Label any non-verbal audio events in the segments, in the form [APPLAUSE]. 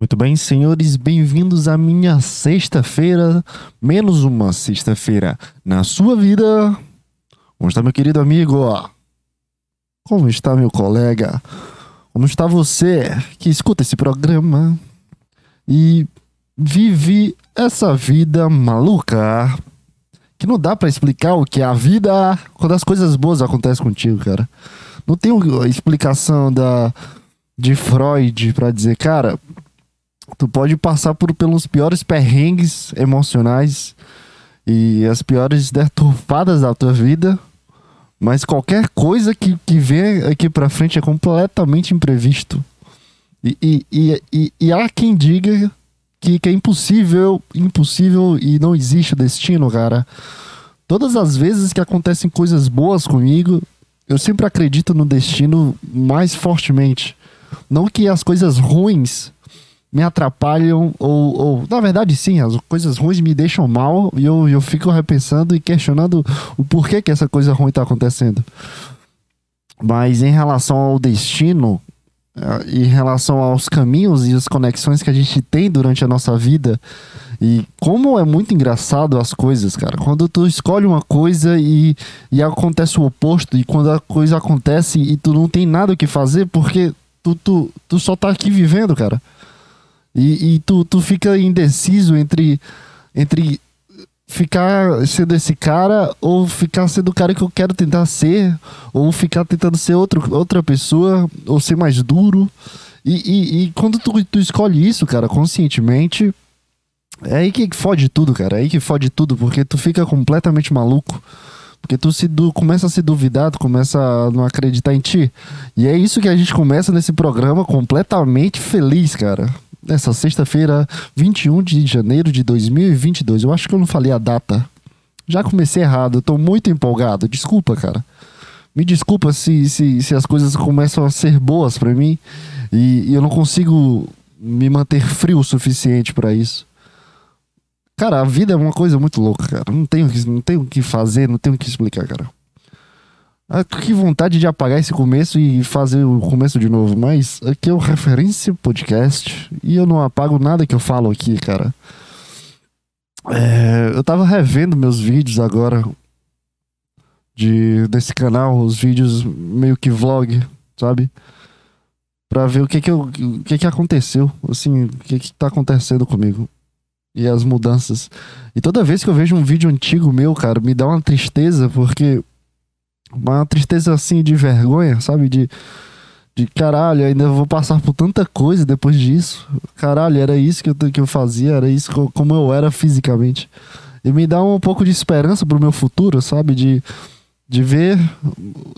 Muito bem, senhores, bem-vindos à minha sexta-feira, menos uma sexta-feira na sua vida. Como está, meu querido amigo? Como está, meu colega? Como está você que escuta esse programa e vive essa vida maluca que não dá para explicar o que é a vida quando as coisas boas acontecem contigo, cara. Não tem explicação da de Freud para dizer, cara, tu pode passar por pelos piores perrengues emocionais e as piores deturpadas da tua vida, mas qualquer coisa que, que vem aqui para frente é completamente imprevisto. E, e, e, e, e há quem diga que, que é impossível, impossível e não existe destino, cara. Todas as vezes que acontecem coisas boas comigo, eu sempre acredito no destino mais fortemente. Não que as coisas ruins me atrapalham, ou, ou, na verdade, sim, as coisas ruins me deixam mal e eu, eu fico repensando e questionando o porquê que essa coisa ruim está acontecendo. Mas em relação ao destino, eh, em relação aos caminhos e as conexões que a gente tem durante a nossa vida, e como é muito engraçado as coisas, cara. Quando tu escolhe uma coisa e, e acontece o oposto, e quando a coisa acontece e tu não tem nada o que fazer, porque tu, tu, tu só tá aqui vivendo, cara. E, e tu, tu fica indeciso entre, entre ficar sendo esse cara ou ficar sendo o cara que eu quero tentar ser, ou ficar tentando ser outro, outra pessoa, ou ser mais duro. E, e, e quando tu, tu escolhe isso, cara, conscientemente, é aí que fode tudo, cara. É aí que fode tudo, porque tu fica completamente maluco. Porque tu se du começa a se duvidar, tu começa a não acreditar em ti. E é isso que a gente começa nesse programa completamente feliz, cara nessa sexta-feira, 21 de janeiro de 2022. Eu acho que eu não falei a data. Já comecei errado, eu tô muito empolgado. Desculpa, cara. Me desculpa se, se, se as coisas começam a ser boas para mim e, e eu não consigo me manter frio o suficiente para isso. Cara, a vida é uma coisa muito louca, cara. Não tenho, não tenho o que fazer, não tenho o que explicar, cara. Ah, que vontade de apagar esse começo e fazer o começo de novo, mas aqui é o Referência Podcast e eu não apago nada que eu falo aqui, cara. É, eu tava revendo meus vídeos agora de desse canal, os vídeos meio que vlog, sabe? Pra ver o que que, eu, o que que aconteceu, assim, o que que tá acontecendo comigo. E as mudanças. E toda vez que eu vejo um vídeo antigo meu, cara, me dá uma tristeza, porque uma tristeza assim de vergonha, sabe? De, de caralho, ainda vou passar por tanta coisa depois disso. Caralho, era isso que eu, que eu fazia, era isso como eu era fisicamente. E me dá um pouco de esperança pro meu futuro, sabe? De, de ver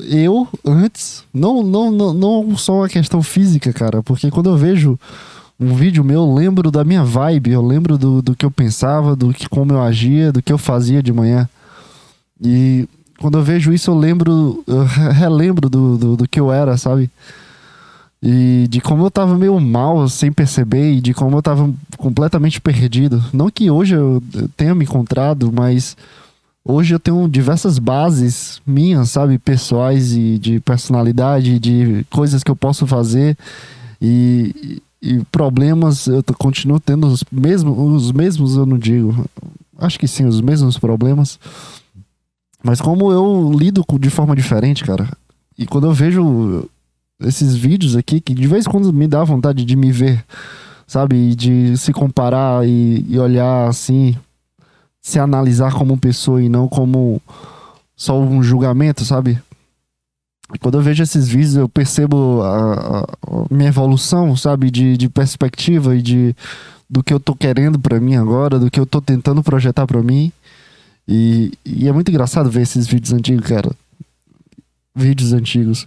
eu antes. Não, não, não, não só uma questão física, cara, porque quando eu vejo um vídeo meu, eu lembro da minha vibe, eu lembro do, do que eu pensava, do que como eu agia, do que eu fazia de manhã. E quando eu vejo isso, eu lembro, eu relembro do, do, do, que eu era, sabe? E de como eu tava meio mal sem perceber e de como eu tava completamente perdido. Não que hoje eu tenha me encontrado, mas hoje eu tenho diversas bases minhas, sabe? Pessoais e de personalidade, de coisas que eu posso fazer e, e problemas eu continuo tendo os mesmos, os mesmos eu não digo. Acho que sim, os mesmos problemas mas como eu lido de forma diferente, cara. E quando eu vejo esses vídeos aqui, que de vez em quando me dá vontade de me ver, sabe? De se comparar e, e olhar assim, se analisar como pessoa e não como só um julgamento, sabe? Quando eu vejo esses vídeos, eu percebo a, a minha evolução, sabe? De, de perspectiva e de do que eu tô querendo para mim agora, do que eu tô tentando projetar para mim. E, e é muito engraçado ver esses vídeos antigos, cara. Vídeos antigos.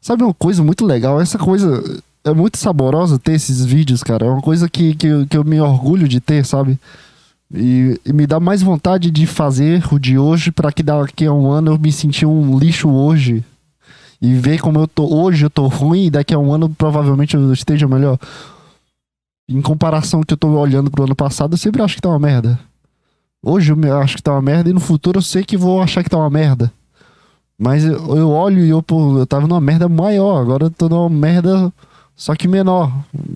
Sabe uma coisa muito legal? Essa coisa é muito saborosa ter esses vídeos, cara. É uma coisa que, que, que eu me orgulho de ter, sabe? E, e me dá mais vontade de fazer o de hoje para que daqui a um ano eu me sentir um lixo hoje. E ver como eu tô hoje, eu tô ruim, e daqui a um ano provavelmente eu esteja melhor. Em comparação que eu tô olhando pro ano passado, eu sempre acho que tá uma merda. Hoje eu acho que tá uma merda e no futuro eu sei que vou achar que tá uma merda. Mas eu, olho e eu, pô, eu tava numa merda maior, agora eu tô numa merda só que menor,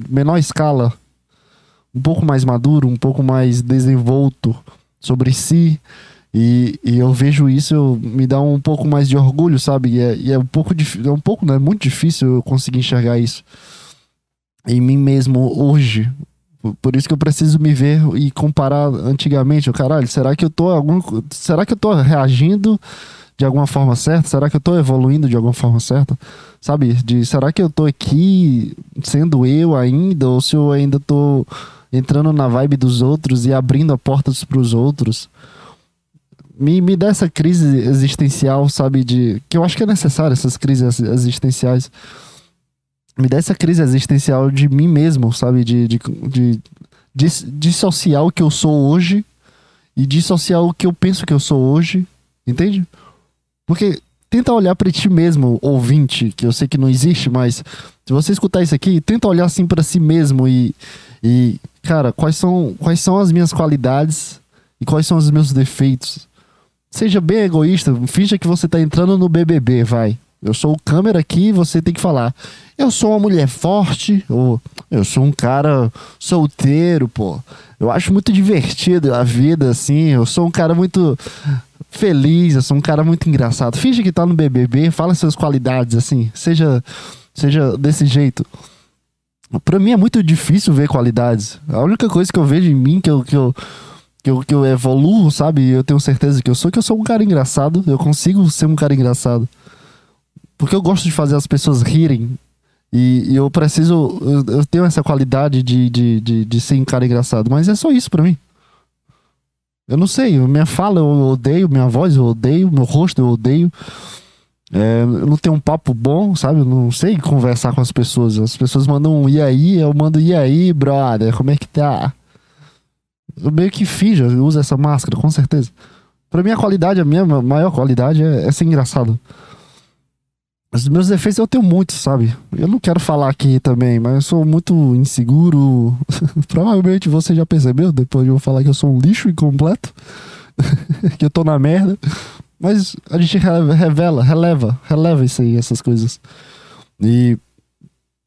menor escala. um pouco mais maduro, um pouco mais desenvolto sobre si. E, e eu vejo isso, eu, me dá um pouco mais de orgulho, sabe? E é, e é um pouco difícil, é um pouco, né? Muito difícil eu conseguir enxergar isso em mim mesmo hoje. Por isso que eu preciso me ver e comparar antigamente. Caralho, será que eu tô algum, será que eu tô reagindo de alguma forma certa? Será que eu tô evoluindo de alguma forma certa? Sabe? De será que eu tô aqui sendo eu ainda ou se eu ainda tô entrando na vibe dos outros e abrindo a portas para os outros? Me, me dá essa crise existencial, sabe? De que eu acho que é necessário essas crises existenciais me dá essa crise existencial de mim mesmo, sabe? De, de, de, de dissociar o que eu sou hoje e dissociar o que eu penso que eu sou hoje, entende? Porque tenta olhar para ti mesmo, ouvinte, que eu sei que não existe, mas se você escutar isso aqui, tenta olhar assim para si mesmo e, e cara, quais são, quais são as minhas qualidades e quais são os meus defeitos. Seja bem egoísta, finja que você tá entrando no BBB, vai. Eu sou o câmera aqui, você tem que falar. Eu sou uma mulher forte, ou eu sou um cara solteiro, pô. Eu acho muito divertido a vida, assim. Eu sou um cara muito feliz, eu sou um cara muito engraçado. Finge que tá no BBB, fala suas qualidades, assim. Seja, seja desse jeito. Pra mim é muito difícil ver qualidades. A única coisa que eu vejo em mim, que eu, que eu, que eu, que eu evoluo, sabe? Eu tenho certeza que eu sou, que eu sou um cara engraçado. Eu consigo ser um cara engraçado. Porque eu gosto de fazer as pessoas rirem. E, e eu preciso. Eu, eu, tenho essa qualidade de, de, de, de ser um cara engraçado. Mas é só isso pra mim. Eu não sei. Minha fala eu odeio, minha voz eu odeio, meu rosto eu odeio. É, eu não tenho um papo bom, sabe? Eu não sei conversar com as pessoas. As pessoas mandam um e aí, eu mando e aí, brother, como é que tá? Eu meio que finjo, eu uso essa máscara, com certeza. Pra mim, a qualidade, a minha maior qualidade é, é ser engraçado. Os meus defeitos eu tenho muitos, sabe? Eu não quero falar aqui também, mas eu sou muito inseguro. [LAUGHS] Provavelmente você já percebeu, depois eu vou falar que eu sou um lixo incompleto. [LAUGHS] que eu tô na merda. Mas a gente revela, releva, releva isso aí, essas coisas. E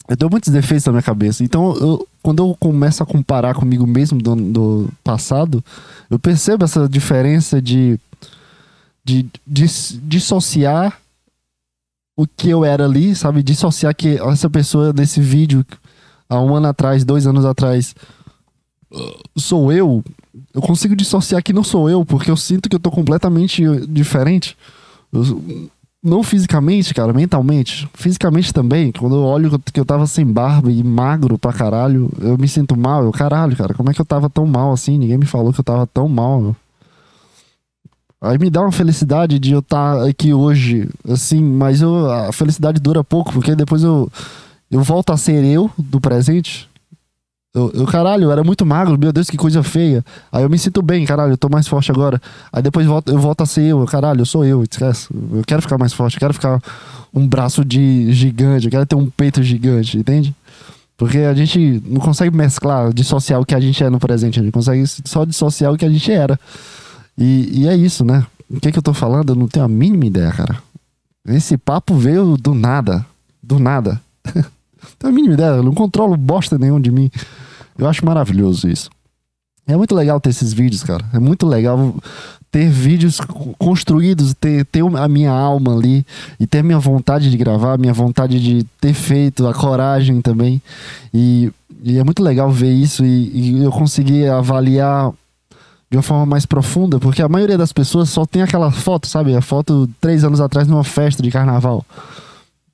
eu tenho muitos defeitos na minha cabeça. Então, eu, quando eu começo a comparar comigo mesmo do, do passado, eu percebo essa diferença de, de, de dissociar o que eu era ali, sabe? Dissociar que essa pessoa desse vídeo há um ano atrás, dois anos atrás, sou eu. Eu consigo dissociar que não sou eu, porque eu sinto que eu tô completamente diferente. Eu, não fisicamente, cara, mentalmente. Fisicamente também. Quando eu olho que eu tava sem barba e magro pra caralho, eu me sinto mal. Eu, caralho, cara, como é que eu tava tão mal assim? Ninguém me falou que eu tava tão mal, meu. Aí me dá uma felicidade de eu estar tá aqui hoje, assim, mas eu, a felicidade dura pouco, porque depois eu, eu volto a ser eu do presente. Eu, eu, caralho, eu era muito magro, meu Deus, que coisa feia. Aí eu me sinto bem, caralho, eu tô mais forte agora. Aí depois volto, eu volto a ser eu, caralho, eu sou eu, esquece. Eu quero ficar mais forte, eu quero ficar um braço de gigante, eu quero ter um peito gigante, entende? Porque a gente não consegue mesclar, dissociar o que a gente é no presente, a gente consegue só dissociar o que a gente era. E, e é isso, né? O que, que eu tô falando? Eu não tenho a mínima ideia, cara. Esse papo veio do nada. Do nada. não [LAUGHS] tenho a mínima ideia. Eu não controlo bosta nenhum de mim. Eu acho maravilhoso isso. É muito legal ter esses vídeos, cara. É muito legal ter vídeos construídos, ter, ter a minha alma ali e ter a minha vontade de gravar, a minha vontade de ter feito, a coragem também. E, e é muito legal ver isso e, e eu conseguir avaliar de uma forma mais profunda, porque a maioria das pessoas só tem aquela foto, sabe? A foto três anos atrás numa festa de carnaval.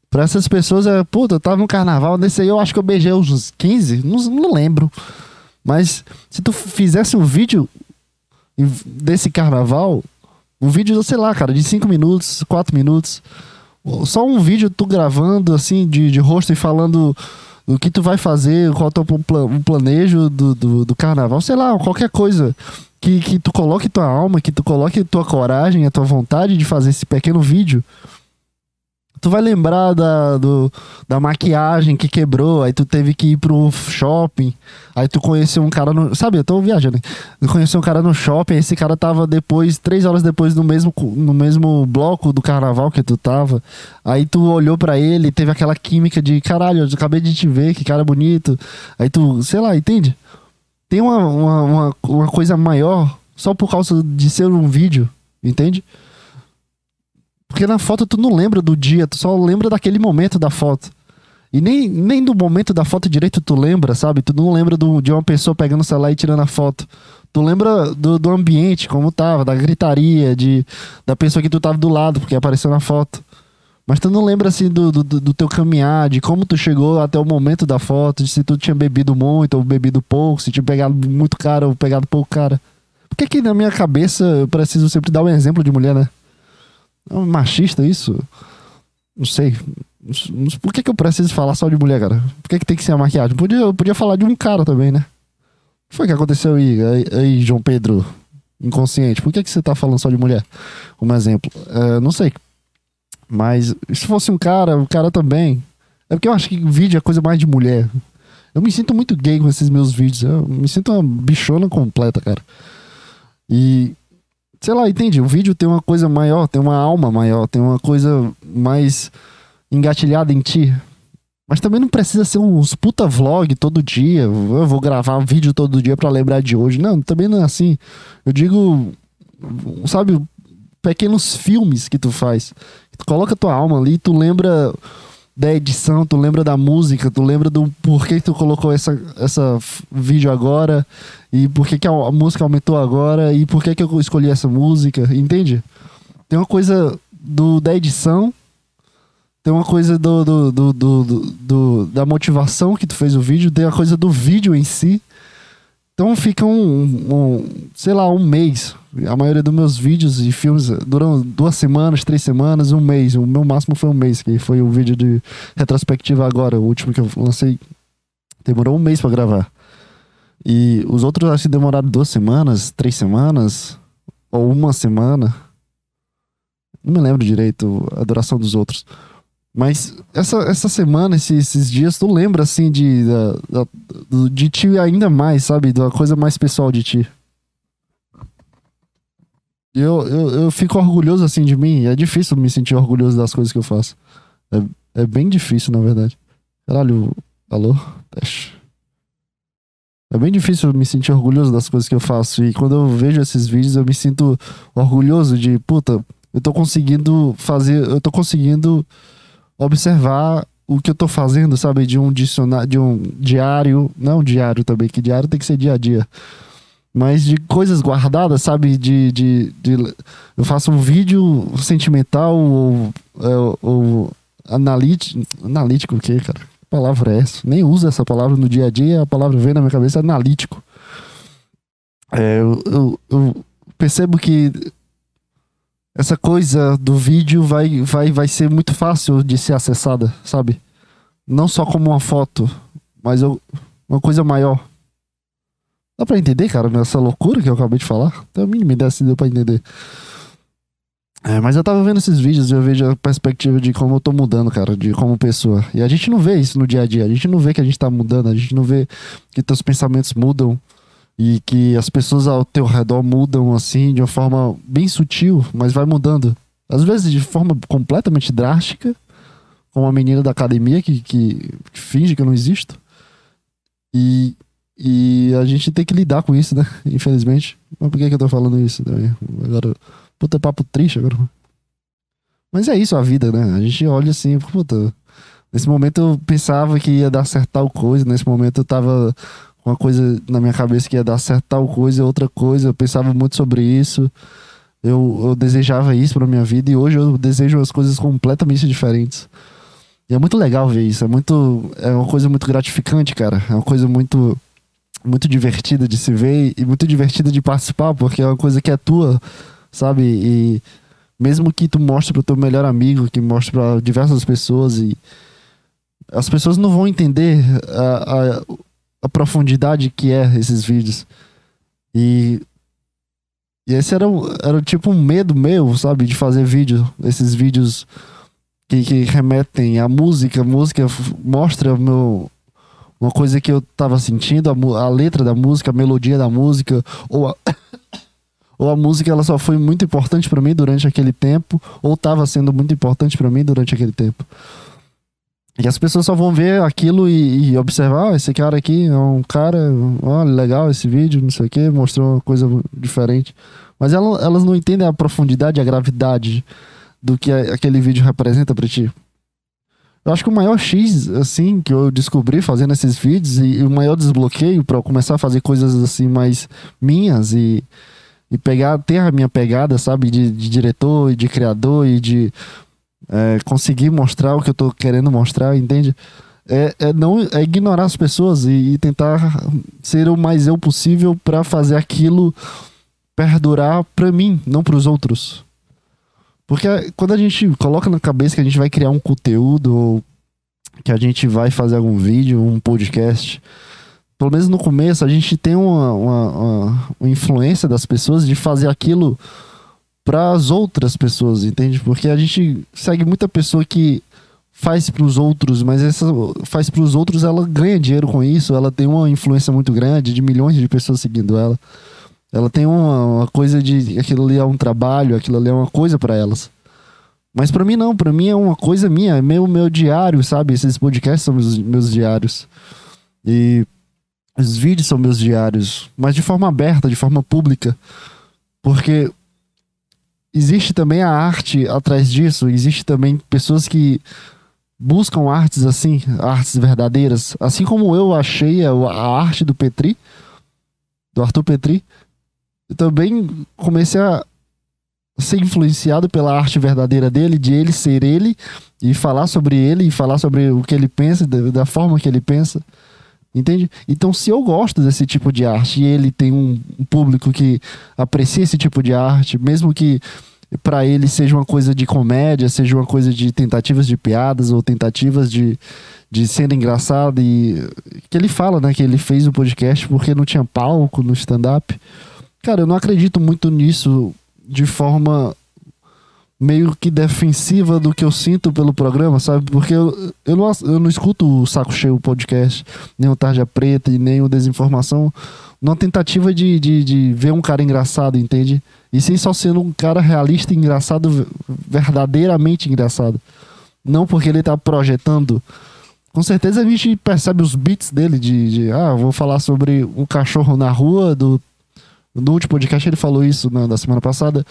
Pra essas pessoas é, puta, eu tava no carnaval, nesse aí eu acho que eu beijei uns 15, não, não lembro. Mas se tu fizesse um vídeo desse carnaval, um vídeo, sei lá, cara, de 5 minutos, 4 minutos, só um vídeo tu gravando assim de, de rosto e falando o que tu vai fazer, qual é o teu planejo do, do, do carnaval, sei lá, qualquer coisa que, que tu coloque tua alma, que tu coloque tua coragem, a tua vontade de fazer esse pequeno vídeo. Tu vai lembrar da, do, da maquiagem que quebrou, aí tu teve que ir pro shopping, aí tu conheceu um cara no. Sabe, eu tô viajando. Tu conheceu um cara no shopping, esse cara tava depois, três horas depois, no mesmo, no mesmo bloco do carnaval que tu tava. Aí tu olhou para ele, teve aquela química de caralho, eu acabei de te ver, que cara bonito. Aí tu, sei lá, entende? Tem uma, uma, uma, uma coisa maior só por causa de ser um vídeo, entende? Porque na foto tu não lembra do dia, tu só lembra daquele momento da foto. E nem, nem do momento da foto direito tu lembra, sabe? Tu não lembra do, de uma pessoa pegando o celular e tirando a foto. Tu lembra do, do ambiente, como tava, da gritaria, de, da pessoa que tu tava do lado, porque apareceu na foto. Mas tu não lembra assim do, do, do, teu caminhar, de como tu chegou até o momento da foto, de se tu tinha bebido muito ou bebido pouco, se tinha pegado muito cara ou pegado pouco cara. Por que que na minha cabeça eu preciso sempre dar um exemplo de mulher, né? É um machista isso? Não sei. Por que, que eu preciso falar só de mulher, cara? Por que, que tem que ser a maquiagem? Podia, eu podia falar de um cara também, né? O que foi que aconteceu aí, aí, aí João Pedro? Inconsciente. Por que, que você tá falando só de mulher? Como exemplo. É, não sei. Mas se fosse um cara, o cara também. É porque eu acho que vídeo é coisa mais de mulher. Eu me sinto muito gay com esses meus vídeos. Eu me sinto uma bichona completa, cara. E sei lá, entende? O vídeo tem uma coisa maior, tem uma alma maior, tem uma coisa mais engatilhada em ti. Mas também não precisa ser uns puta vlog todo dia. Eu vou gravar um vídeo todo dia para lembrar de hoje. Não, também não é assim. Eu digo, sabe, pequenos filmes que tu faz. Coloca tua alma ali, tu lembra da edição, tu lembra da música, tu lembra do porquê que tu colocou essa, essa vídeo agora e porquê que a, a música aumentou agora e porquê que eu escolhi essa música, entende? Tem uma coisa do, da edição, tem uma coisa do, do, do, do, do da motivação que tu fez o vídeo, tem a coisa do vídeo em si. Então fica um, um, sei lá, um mês. A maioria dos meus vídeos e filmes duram duas semanas, três semanas, um mês. O meu máximo foi um mês, que foi o vídeo de retrospectiva agora, o último que eu lancei. Demorou um mês para gravar. E os outros acho que demoraram duas semanas, três semanas, ou uma semana. Não me lembro direito a duração dos outros. Mas essa, essa semana, esses, esses dias, tu lembra, assim, de, da, da, de ti ainda mais, sabe? Da coisa mais pessoal de ti. Eu, eu, eu fico orgulhoso, assim, de mim. É difícil me sentir orgulhoso das coisas que eu faço. É, é bem difícil, na verdade. Caralho, alô? Teste. É bem difícil me sentir orgulhoso das coisas que eu faço. E quando eu vejo esses vídeos, eu me sinto orgulhoso de, puta, eu tô conseguindo fazer, eu tô conseguindo observar o que eu tô fazendo, sabe? De um dicionário, de um diário, não diário também, que diário tem que ser dia a dia. Mas de coisas guardadas, sabe? De, de, de eu faço um vídeo sentimental ou, ou, ou analítico. Analítico o quê, cara? Que palavra é essa? Nem uso essa palavra no dia a dia, a palavra vem na minha cabeça analítico. É, eu, eu, eu percebo que essa coisa do vídeo vai, vai, vai ser muito fácil de ser acessada, sabe? Não só como uma foto, mas eu, uma coisa maior. Dá pra entender, cara, essa loucura que eu acabei de falar? Tem a mínima ideia se deu pra entender. É, mas eu tava vendo esses vídeos e eu vejo a perspectiva de como eu tô mudando, cara, de como pessoa. E a gente não vê isso no dia a dia. A gente não vê que a gente tá mudando, a gente não vê que teus pensamentos mudam e que as pessoas ao teu redor mudam assim de uma forma bem sutil, mas vai mudando. Às vezes de forma completamente drástica, como a menina da academia que, que, finge que eu não existo. E, e a gente tem que lidar com isso, né? [LAUGHS] Infelizmente. Mas por que, que eu tô falando isso também? Agora, puta papo triste agora. Mas é isso a vida, né? A gente olha assim, puta. Nesse momento eu pensava que ia dar certo tal coisa, nesse momento eu tava uma coisa na minha cabeça que ia dar certo tal coisa, outra coisa. Eu pensava muito sobre isso. Eu, eu desejava isso pra minha vida e hoje eu desejo as coisas completamente diferentes. E é muito legal ver isso. É muito. É uma coisa muito gratificante, cara. É uma coisa muito. Muito divertida de se ver e muito divertida de participar, porque é uma coisa que é tua, sabe? E mesmo que tu mostre pro teu melhor amigo, que mostre para diversas pessoas e as pessoas não vão entender a a profundidade que é esses vídeos. E, e esse era, era tipo um medo meu, sabe, de fazer vídeo, esses vídeos que, que remetem à música, a música mostra meu, uma coisa que eu tava sentindo, a, a letra da música, a melodia da música, ou a, [COUGHS] ou a música ela só foi muito importante para mim durante aquele tempo, ou estava sendo muito importante para mim durante aquele tempo. E as pessoas só vão ver aquilo e, e observar, ah, esse cara aqui é um cara, olha, legal esse vídeo, não sei o que, mostrou uma coisa diferente. Mas ela, elas não entendem a profundidade, a gravidade do que aquele vídeo representa para ti. Eu acho que o maior X, assim, que eu descobri fazendo esses vídeos e, e o maior desbloqueio para começar a fazer coisas assim mais minhas e, e pegar, ter a minha pegada, sabe, de, de diretor e de criador e de é, conseguir mostrar o que eu tô querendo mostrar, entende? É, é não é ignorar as pessoas e, e tentar ser o mais eu possível para fazer aquilo perdurar para mim, não para os outros. Porque quando a gente coloca na cabeça que a gente vai criar um conteúdo, ou que a gente vai fazer algum vídeo, um podcast, pelo menos no começo, a gente tem uma, uma, uma, uma influência das pessoas de fazer aquilo para as outras pessoas, entende? Porque a gente segue muita pessoa que faz para os outros, mas essa faz para os outros, ela ganha dinheiro com isso, ela tem uma influência muito grande de milhões de pessoas seguindo ela. Ela tem uma, uma coisa de aquilo ali é um trabalho, aquilo ali é uma coisa para elas. Mas para mim não, para mim é uma coisa minha, é meu meu diário, sabe? Esses podcasts são meus, meus diários. E os vídeos são meus diários, mas de forma aberta, de forma pública. Porque existe também a arte atrás disso, existe também pessoas que buscam artes assim, artes verdadeiras, assim como eu achei a, a arte do Petri, do Arthur Petri, eu também comecei a ser influenciado pela arte verdadeira dele, de ele ser ele e falar sobre ele e falar sobre o que ele pensa, da, da forma que ele pensa. Entende? Então, se eu gosto desse tipo de arte e ele tem um, público que aprecia esse tipo de arte, mesmo que para ele seja uma coisa de comédia, seja uma coisa de tentativas de piadas ou tentativas de, de ser engraçado e que ele fala, né, que ele fez o podcast porque não tinha palco no stand-up. Cara, eu não acredito muito nisso de forma meio que defensiva do que eu sinto pelo programa, sabe? Porque eu, eu, não, eu não escuto o Saco Cheio podcast, nem o Tarja Preta e nem o Desinformação, numa tentativa de, de, de ver um cara engraçado, entende? E sim só sendo um cara realista e engraçado, verdadeiramente engraçado. Não porque ele tá projetando. Com certeza a gente percebe os beats dele de, de ah, vou falar sobre um cachorro na rua do no último podcast ele falou isso na, da semana passada.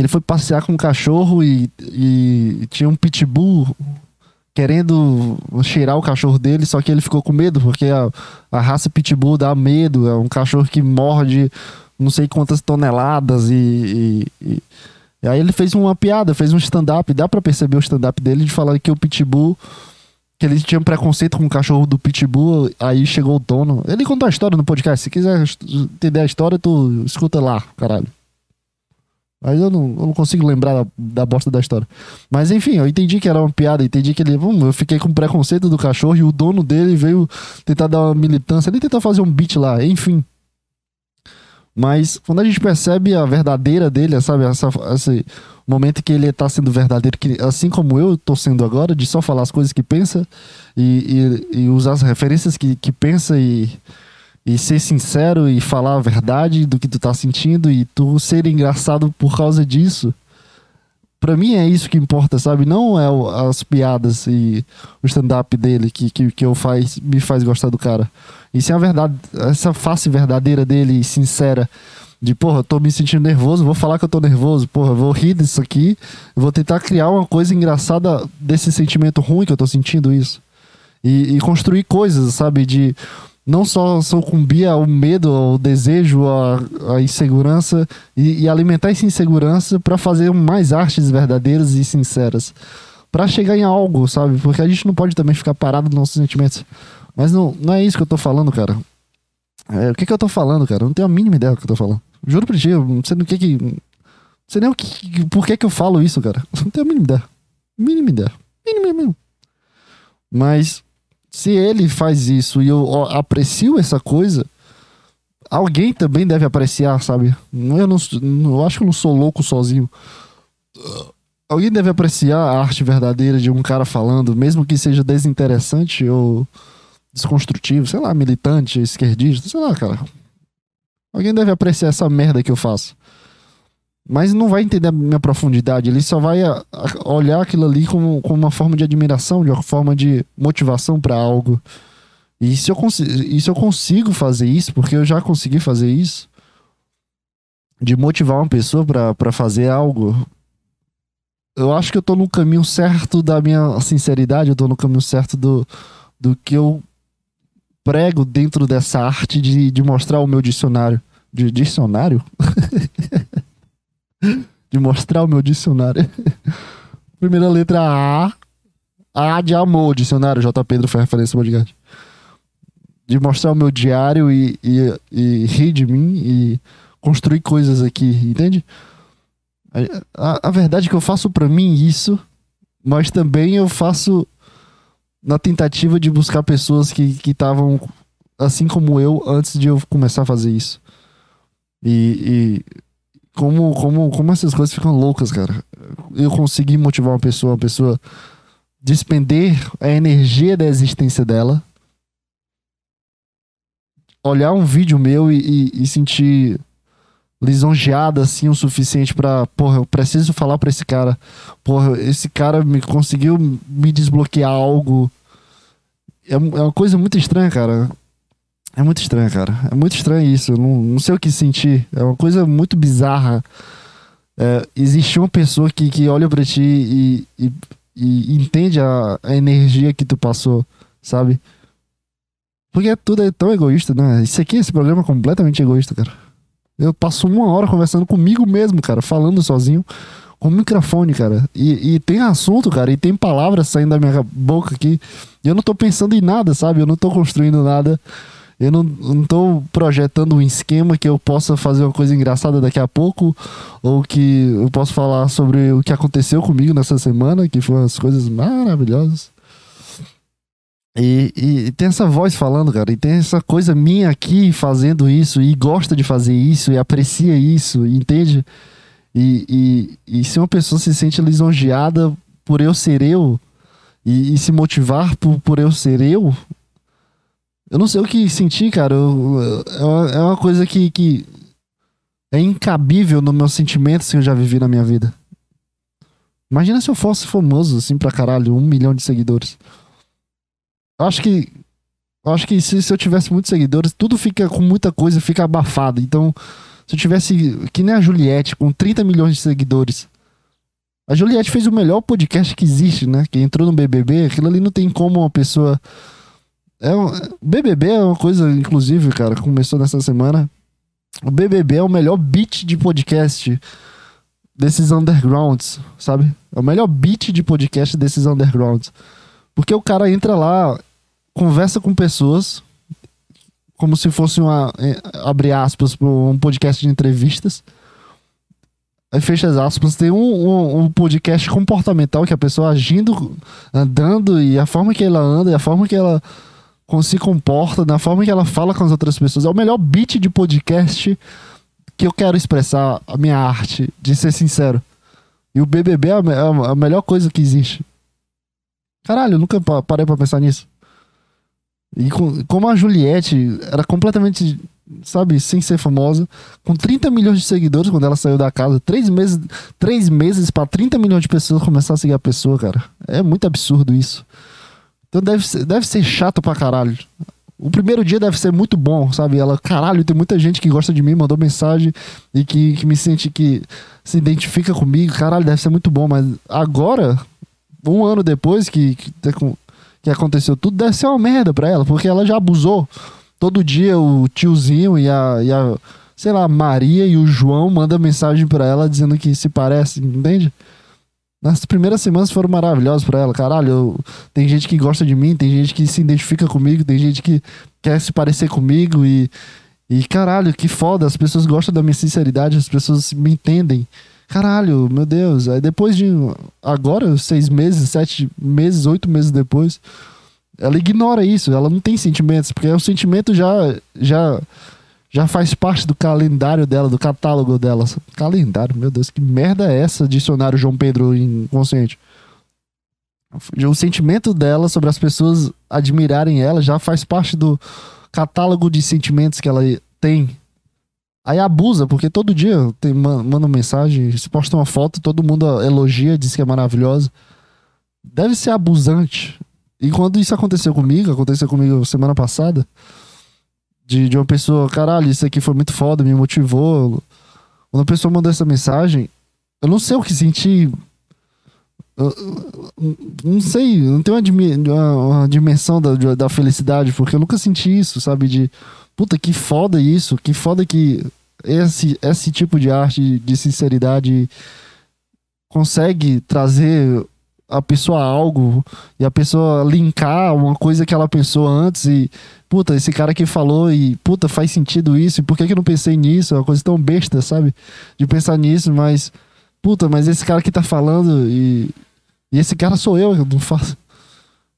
Ele foi passear com um cachorro e, e tinha um pitbull querendo cheirar o cachorro dele, só que ele ficou com medo, porque a, a raça pitbull dá medo. É um cachorro que morde não sei quantas toneladas e, e, e, e aí ele fez uma piada, fez um stand-up. Dá para perceber o stand-up dele de falar que o pitbull que ele tinha um preconceito com o cachorro do Pitbull, aí chegou o dono. Ele contou a história no podcast. Se quiser entender a história, tu escuta lá, caralho. Mas eu não, eu não consigo lembrar da, da, bosta da história. Mas enfim, eu entendi que era uma piada, entendi que ele. Hum, eu fiquei com preconceito do cachorro e o dono dele veio tentar dar uma militância, ele tentou fazer um beat lá, enfim. Mas quando a gente percebe a verdadeira dele, sabe, essa, esse momento que ele tá sendo verdadeiro, que, assim como eu tô sendo agora, de só falar as coisas que pensa e, e, e usar as referências que, que pensa e, e ser sincero e falar a verdade do que tu tá sentindo e tu ser engraçado por causa disso. Pra mim é isso que importa, sabe? Não é as piadas e o stand-up dele que, que, que eu faz, me faz gostar do cara. E sim a verdade, essa face verdadeira dele sincera de, porra, tô me sentindo nervoso, vou falar que eu tô nervoso, porra, vou rir disso aqui, vou tentar criar uma coisa engraçada desse sentimento ruim que eu tô sentindo isso. E, e construir coisas, sabe, de não só sucumbir ao medo, ao desejo, à, à insegurança e, e, alimentar essa insegurança para fazer mais artes verdadeiras e sinceras. para chegar em algo, sabe? Porque a gente não pode também ficar parado nos nossos sentimentos. Mas não, não é isso que eu tô falando, cara. É, o que que eu tô falando, cara? Eu não tenho a mínima ideia do que eu tô falando. Juro pra ti, eu não sei do que que. Não sei nem o que, por que que eu falo isso, cara. Não tenho a mínima ideia. Mínima ideia. Mínima, mínima. Mas, se ele faz isso e eu aprecio essa coisa, alguém também deve apreciar, sabe? Eu, não, eu acho que eu não sou louco sozinho. Alguém deve apreciar a arte verdadeira de um cara falando, mesmo que seja desinteressante ou desconstrutivo, sei lá, militante, esquerdista, sei lá, cara. Alguém deve apreciar essa merda que eu faço. Mas não vai entender a minha profundidade. Ele só vai a, a olhar aquilo ali como, como uma forma de admiração, de uma forma de motivação para algo. E se, eu e se eu consigo fazer isso, porque eu já consegui fazer isso, de motivar uma pessoa para fazer algo, eu acho que eu tô no caminho certo da minha sinceridade, eu tô no caminho certo do, do que eu prego dentro dessa arte de, de mostrar o meu dicionário. De dicionário? [LAUGHS] de mostrar o meu dicionário. [LAUGHS] Primeira letra A. A de amor, dicionário. J. Pedro foi referência ao podcast. De mostrar o meu diário e, e, e rir de mim e construir coisas aqui, entende? A, a verdade é que eu faço para mim isso, mas também eu faço na tentativa de buscar pessoas que estavam assim como eu antes de eu começar a fazer isso. E, e como, como, como essas coisas ficam loucas, cara. Eu consegui motivar uma pessoa, uma pessoa despender a energia da existência dela, olhar um vídeo meu e, e, e sentir lisonjeada assim o suficiente para, porra, eu preciso falar para esse cara. Porra, esse cara me conseguiu me desbloquear algo. É, é uma coisa muito estranha, cara. É muito estranho, cara. É muito estranho isso. Eu não, não sei o que sentir. É uma coisa muito bizarra. É, existe uma pessoa que, que olha para ti e, e, e entende a, a, energia que tu passou, sabe? Porque tudo é tão egoísta, né? Isso aqui, esse programa é completamente egoísta, cara. Eu passo uma hora conversando comigo mesmo, cara, falando sozinho, com o microfone, cara. E, e tem assunto, cara, e tem palavras saindo da minha boca aqui. E eu não tô pensando em nada, sabe? Eu não tô construindo nada. Eu não, não tô projetando um esquema que eu possa fazer uma coisa engraçada daqui a pouco, ou que eu possa falar sobre o que aconteceu comigo nessa semana, que foram as coisas maravilhosas. E, e, e, tem essa voz falando, cara, e tem essa coisa minha aqui fazendo isso, e gosta de fazer isso, e aprecia isso, entende? E, e, se uma pessoa se sente lisonjeada por eu ser eu, e se motivar por, por eu ser eu, eu não sei o que sentir, cara. Eu, é, uma, é uma coisa que, que é incabível nos meus sentimentos que eu já vivi na minha vida. Imagina se eu fosse famoso, assim, pra caralho, um milhão de seguidores. Eu acho que. Eu acho que se, se eu tivesse muitos seguidores, tudo fica com muita coisa, fica abafado. Então, se eu tivesse. Que nem a Juliette, com 30 milhões de seguidores. A Juliette fez o melhor podcast que existe, né? Que entrou no BBB. Aquilo ali não tem como uma pessoa é um, BBB é uma coisa, inclusive, cara, começou nessa semana. O BBB é o melhor beat de podcast desses undergrounds, sabe? É o melhor beat de podcast desses undergrounds. Porque o cara entra lá, conversa com pessoas, como se fosse uma, é, abre aspas, um podcast de entrevistas. Aí fecha as aspas, tem um, um, um, podcast comportamental que a pessoa agindo, andando, e a forma que ela anda, e a forma que ela se comporta, na forma que ela fala com as outras pessoas. É o melhor beat de podcast que eu quero expressar a minha arte, de ser sincero. E o BBB é a, é a melhor coisa que existe. Caralho, eu nunca parei pra pensar nisso. E com, como a Juliette era completamente, sabe, sem ser famosa, com 30 milhões de seguidores quando ela saiu da casa, três meses, três meses para 30 milhões de pessoas começar a seguir a pessoa, cara. É muito absurdo isso. Então deve ser, deve ser chato pra caralho. O primeiro dia deve ser muito bom, sabe? Ela, caralho, tem muita gente que gosta de mim, mandou mensagem e que, que me sente que se identifica comigo. Caralho, deve ser muito bom. Mas agora, um ano depois que, que, que aconteceu tudo, deve ser uma merda pra ela, porque ela já abusou. Todo dia o tiozinho e a, e a sei lá, Maria e o João mandam mensagem pra ela dizendo que se parece, entende? Nas primeiras semanas foram maravilhosas para ela. Caralho, eu, tem gente que gosta de mim, tem gente que se identifica comigo, tem gente que quer se parecer comigo e. E caralho, que foda, as pessoas gostam da minha sinceridade, as pessoas me entendem. Caralho, meu Deus. Aí depois de. Agora, seis meses, sete meses, oito meses depois, ela ignora isso, ela não tem sentimentos, porque o sentimento já. já já faz parte do calendário dela, do catálogo dela. Calendário, meu Deus, que merda é essa? Dicionário João Pedro inconsciente. O sentimento dela sobre as pessoas admirarem ela já faz parte do catálogo de sentimentos que ela tem. Aí abusa, porque todo dia tem, manda mensagem, se posta uma foto, todo mundo elogia, diz que é maravilhosa. Deve ser abusante. E quando isso aconteceu comigo, aconteceu comigo semana passada, de, de uma pessoa, caralho, isso aqui foi muito foda, me motivou. Quando a pessoa mandou essa mensagem, eu não sei o que sentir. Eu, eu, não sei, não tenho uma, uma dimensão da, da felicidade, porque eu nunca senti isso, sabe? De puta, que foda isso, que foda que esse, esse tipo de arte de sinceridade consegue trazer a pessoa algo e a pessoa linkar uma coisa que ela pensou antes e puta, esse cara que falou e puta, faz sentido isso, e por que, que eu não pensei nisso? É uma coisa tão besta, sabe? De pensar nisso, mas puta, mas esse cara que tá falando e, e esse cara sou eu, eu não faço.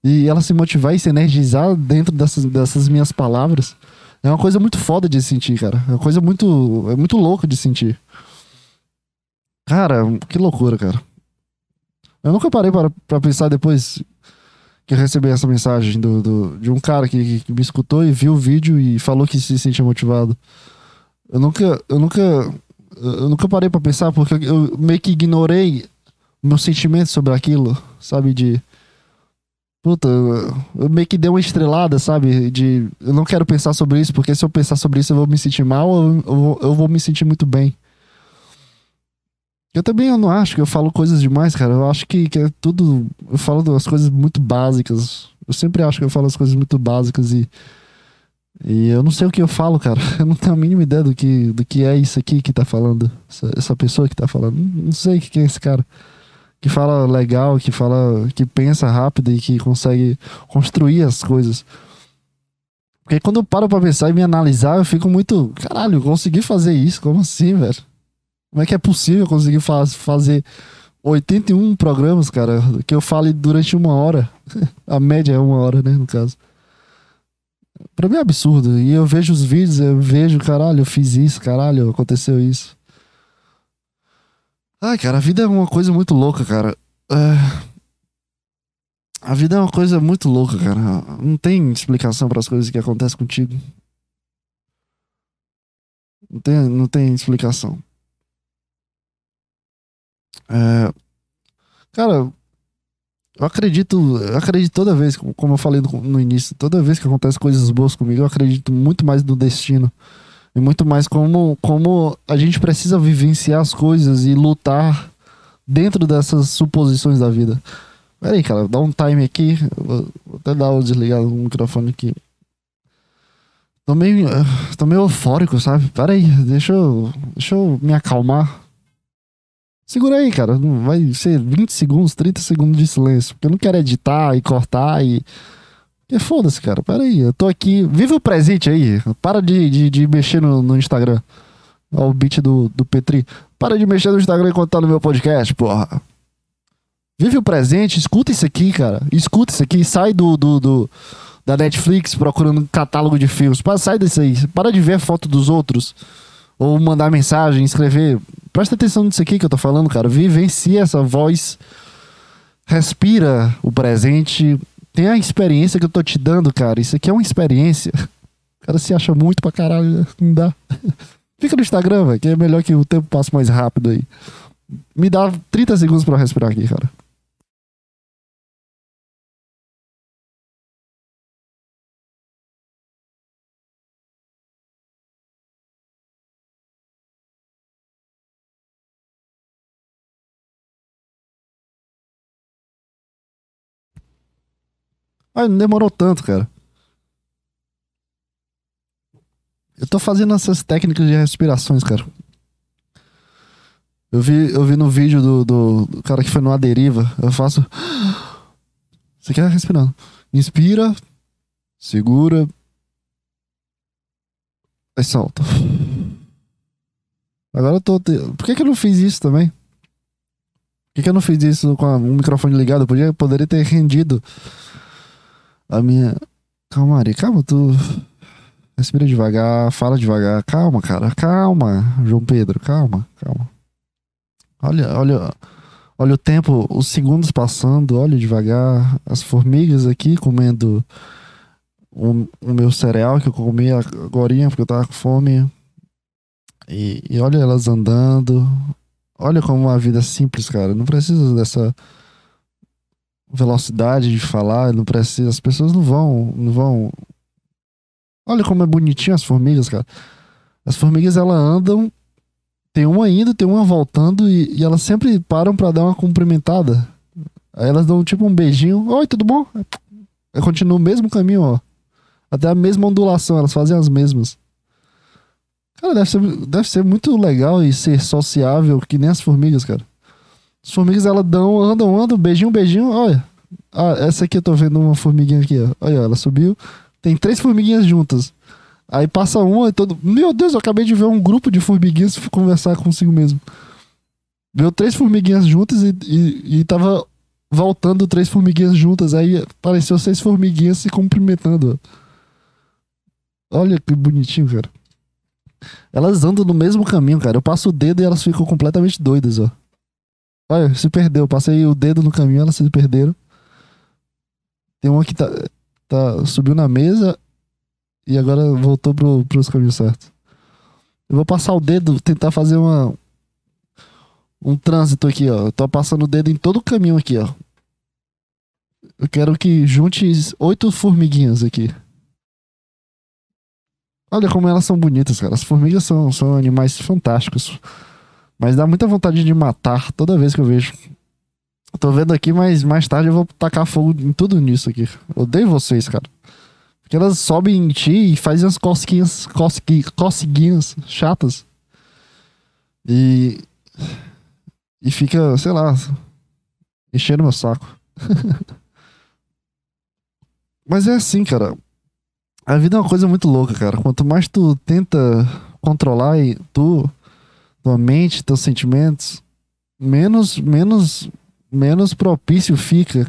E ela se motivar e se energizar dentro dessas, dessas minhas palavras. É uma coisa muito foda de sentir, cara. É uma coisa muito. É muito louco de sentir. Cara, que loucura, cara. Eu nunca parei para, para pensar depois que recebi essa mensagem do, do, de um cara que, que, me escutou e viu o vídeo e falou que se sentia motivado. Eu nunca. Eu nunca. Eu nunca parei para pensar porque eu meio que ignorei meu sentimento sobre aquilo, sabe? De Puta, eu meio que dei uma estrelada, sabe? De eu não quero pensar sobre isso, porque se eu pensar sobre isso eu vou me sentir mal ou eu eu vou me sentir muito bem. Eu também eu não acho que eu falo coisas demais, cara. Eu acho que, que é tudo. Eu falo das coisas muito básicas. Eu sempre acho que eu falo as coisas muito básicas e. E eu não sei o que eu falo, cara. [LAUGHS] Eu não tenho a mínima ideia do que, do que é isso aqui que tá falando. Essa, essa pessoa que tá falando. Não sei o que é esse cara que fala legal, que fala, que pensa rápido e que consegue construir as coisas. Porque quando eu paro pra pensar e me analisar, eu fico muito, caralho, consegui fazer isso, como assim, velho? Como é que é possível conseguir faz, fazer 81 programas, cara, que eu fale durante uma hora? [LAUGHS] A média é uma hora, né, no caso. Pra mim é absurdo. E eu vejo os vídeos, eu vejo, caralho, eu fiz isso, caralho, aconteceu isso. Ai, cara, a vida é uma coisa muito louca, cara. É... A vida é uma coisa muito louca, cara. Não tem explicação para as coisas que acontecem contigo. Não tem, não tem explicação. É... Cara, eu acredito, eu acredito toda vez, como eu falei no início, toda vez que acontecem coisas boas comigo, eu acredito muito mais no destino e muito mais como, como a gente precisa vivenciar as coisas e lutar dentro dessas suposições da vida. Pera aí, cara, dá um time aqui. Vou, até dar o desligado no microfone aqui. Tô meio, tô meio eufórico, sabe? Pera aí, deixa eu, deixa eu me acalmar. Segura aí, cara. Vai ser 20 segundos, 30 segundos de silêncio. Porque eu não quero editar e cortar e e foda-se, cara. Pera aí, eu tô aqui. Vive o presente aí. Para de, de, de mexer no, no Instagram. Olha o beat do, do Petri. Para de mexer no Instagram enquanto tá no meu podcast, porra. Vive o presente, escuta isso aqui, cara. Escuta isso aqui. Sai do, do, do da Netflix procurando um catálogo de filmes. Sai disso aí. Para de ver foto dos outros. Ou mandar mensagem, escrever. Presta atenção nisso aqui que eu tô falando, cara. Vivencia essa voz. Respira o presente tem a experiência que eu tô te dando, cara. Isso aqui é uma experiência. O cara se acha muito pra caralho, né? não dá. [LAUGHS] Fica no Instagram, velho, que é melhor que o tempo passe mais rápido aí. Me dá 30 segundos pra respirar aqui, cara. Mas não demorou tanto, cara. Eu tô fazendo essas técnicas de respirações, cara. Eu vi, eu vi no vídeo do, do, do cara que foi numa deriva. Eu faço. Você quer respirando? Inspira, segura, aí solta. Agora eu tô. Por que, que eu não fiz isso também? Por que, que eu não fiz isso com o microfone ligado? Eu podia, poderia ter rendido a minha. Calma, Ari, calma, tu. Respira devagar, fala devagar. Calma, cara, calma, João Pedro, calma, calma. Olha, olha, olha o tempo, os segundos passando, olha devagar. As formigas aqui comendo o, o meu cereal que eu comi agora porque eu tava com fome. E, e olha elas andando. Olha como uma vida é simples, cara. Não precisa dessa velocidade de falar, não precisa. As pessoas não vão, não vão. Olha como é bonitinho as formigas, cara. As formigas elas andam, tem uma indo, tem uma voltando e, e elas sempre param para dar uma cumprimentada. Aí elas dão tipo um beijinho. Oi, tudo bom? Aí continua o mesmo caminho, ó. Até a mesma ondulação, elas fazem as mesmas. Cara, deve ser, deve ser muito legal e ser sociável que nem as formigas, cara. As formigas, elas dão, andam, andam, beijinho, beijinho. Olha. Ah, essa aqui eu tô vendo uma formiguinha aqui, ó. Olha, ela subiu. Tem três formiguinhas juntas. Aí passa uma e todo. Meu Deus, eu acabei de ver um grupo de formiguinhas conversar consigo mesmo. Viu três formiguinhas juntas e, e, e tava voltando três formiguinhas juntas. Aí apareceu seis formiguinhas se cumprimentando. Olha que bonitinho, cara. Elas andam no mesmo caminho, cara. Eu passo o dedo e elas ficam completamente doidas, ó. Olha, se perdeu. Passei o dedo no caminho, elas se perderam. Tem uma que tá, tá subiu na mesa e agora voltou pro, pros caminhos certos. Eu vou passar o dedo, tentar fazer uma um trânsito aqui, ó. Eu tô passando o dedo em todo o caminho aqui, ó. Eu quero que junte oito formiguinhas aqui. Olha como elas são bonitas, cara. As formigas são, são animais fantásticos. Mas dá muita vontade de matar toda vez que eu vejo. Tô vendo aqui, mas mais tarde eu vou tacar fogo em tudo nisso aqui. Odeio vocês, cara. Porque elas sobem em ti e fazem as cosquinhas, cosqui, cosquinhas chatas. E. E fica, sei lá, enchendo meu saco. [LAUGHS] mas é assim, cara. A vida é uma coisa muito louca, cara. Quanto mais tu tenta controlar e tu, tua mente, teus sentimentos, menos, menos, menos propício fica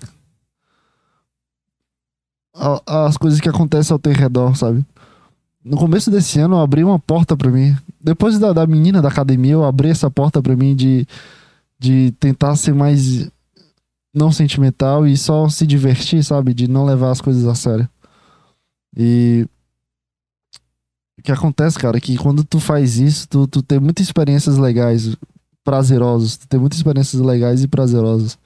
as coisas que acontecem ao teu redor, sabe? No começo desse ano eu abri uma porta para mim. Depois da, da menina da academia, eu abri essa porta para mim de, de tentar ser mais não sentimental e só se divertir, sabe? De não levar as coisas a sério. E que acontece, cara, é que quando tu faz isso, tu, tu tem muitas experiências legais, prazerosas. Tu tem muitas experiências legais e prazerosas.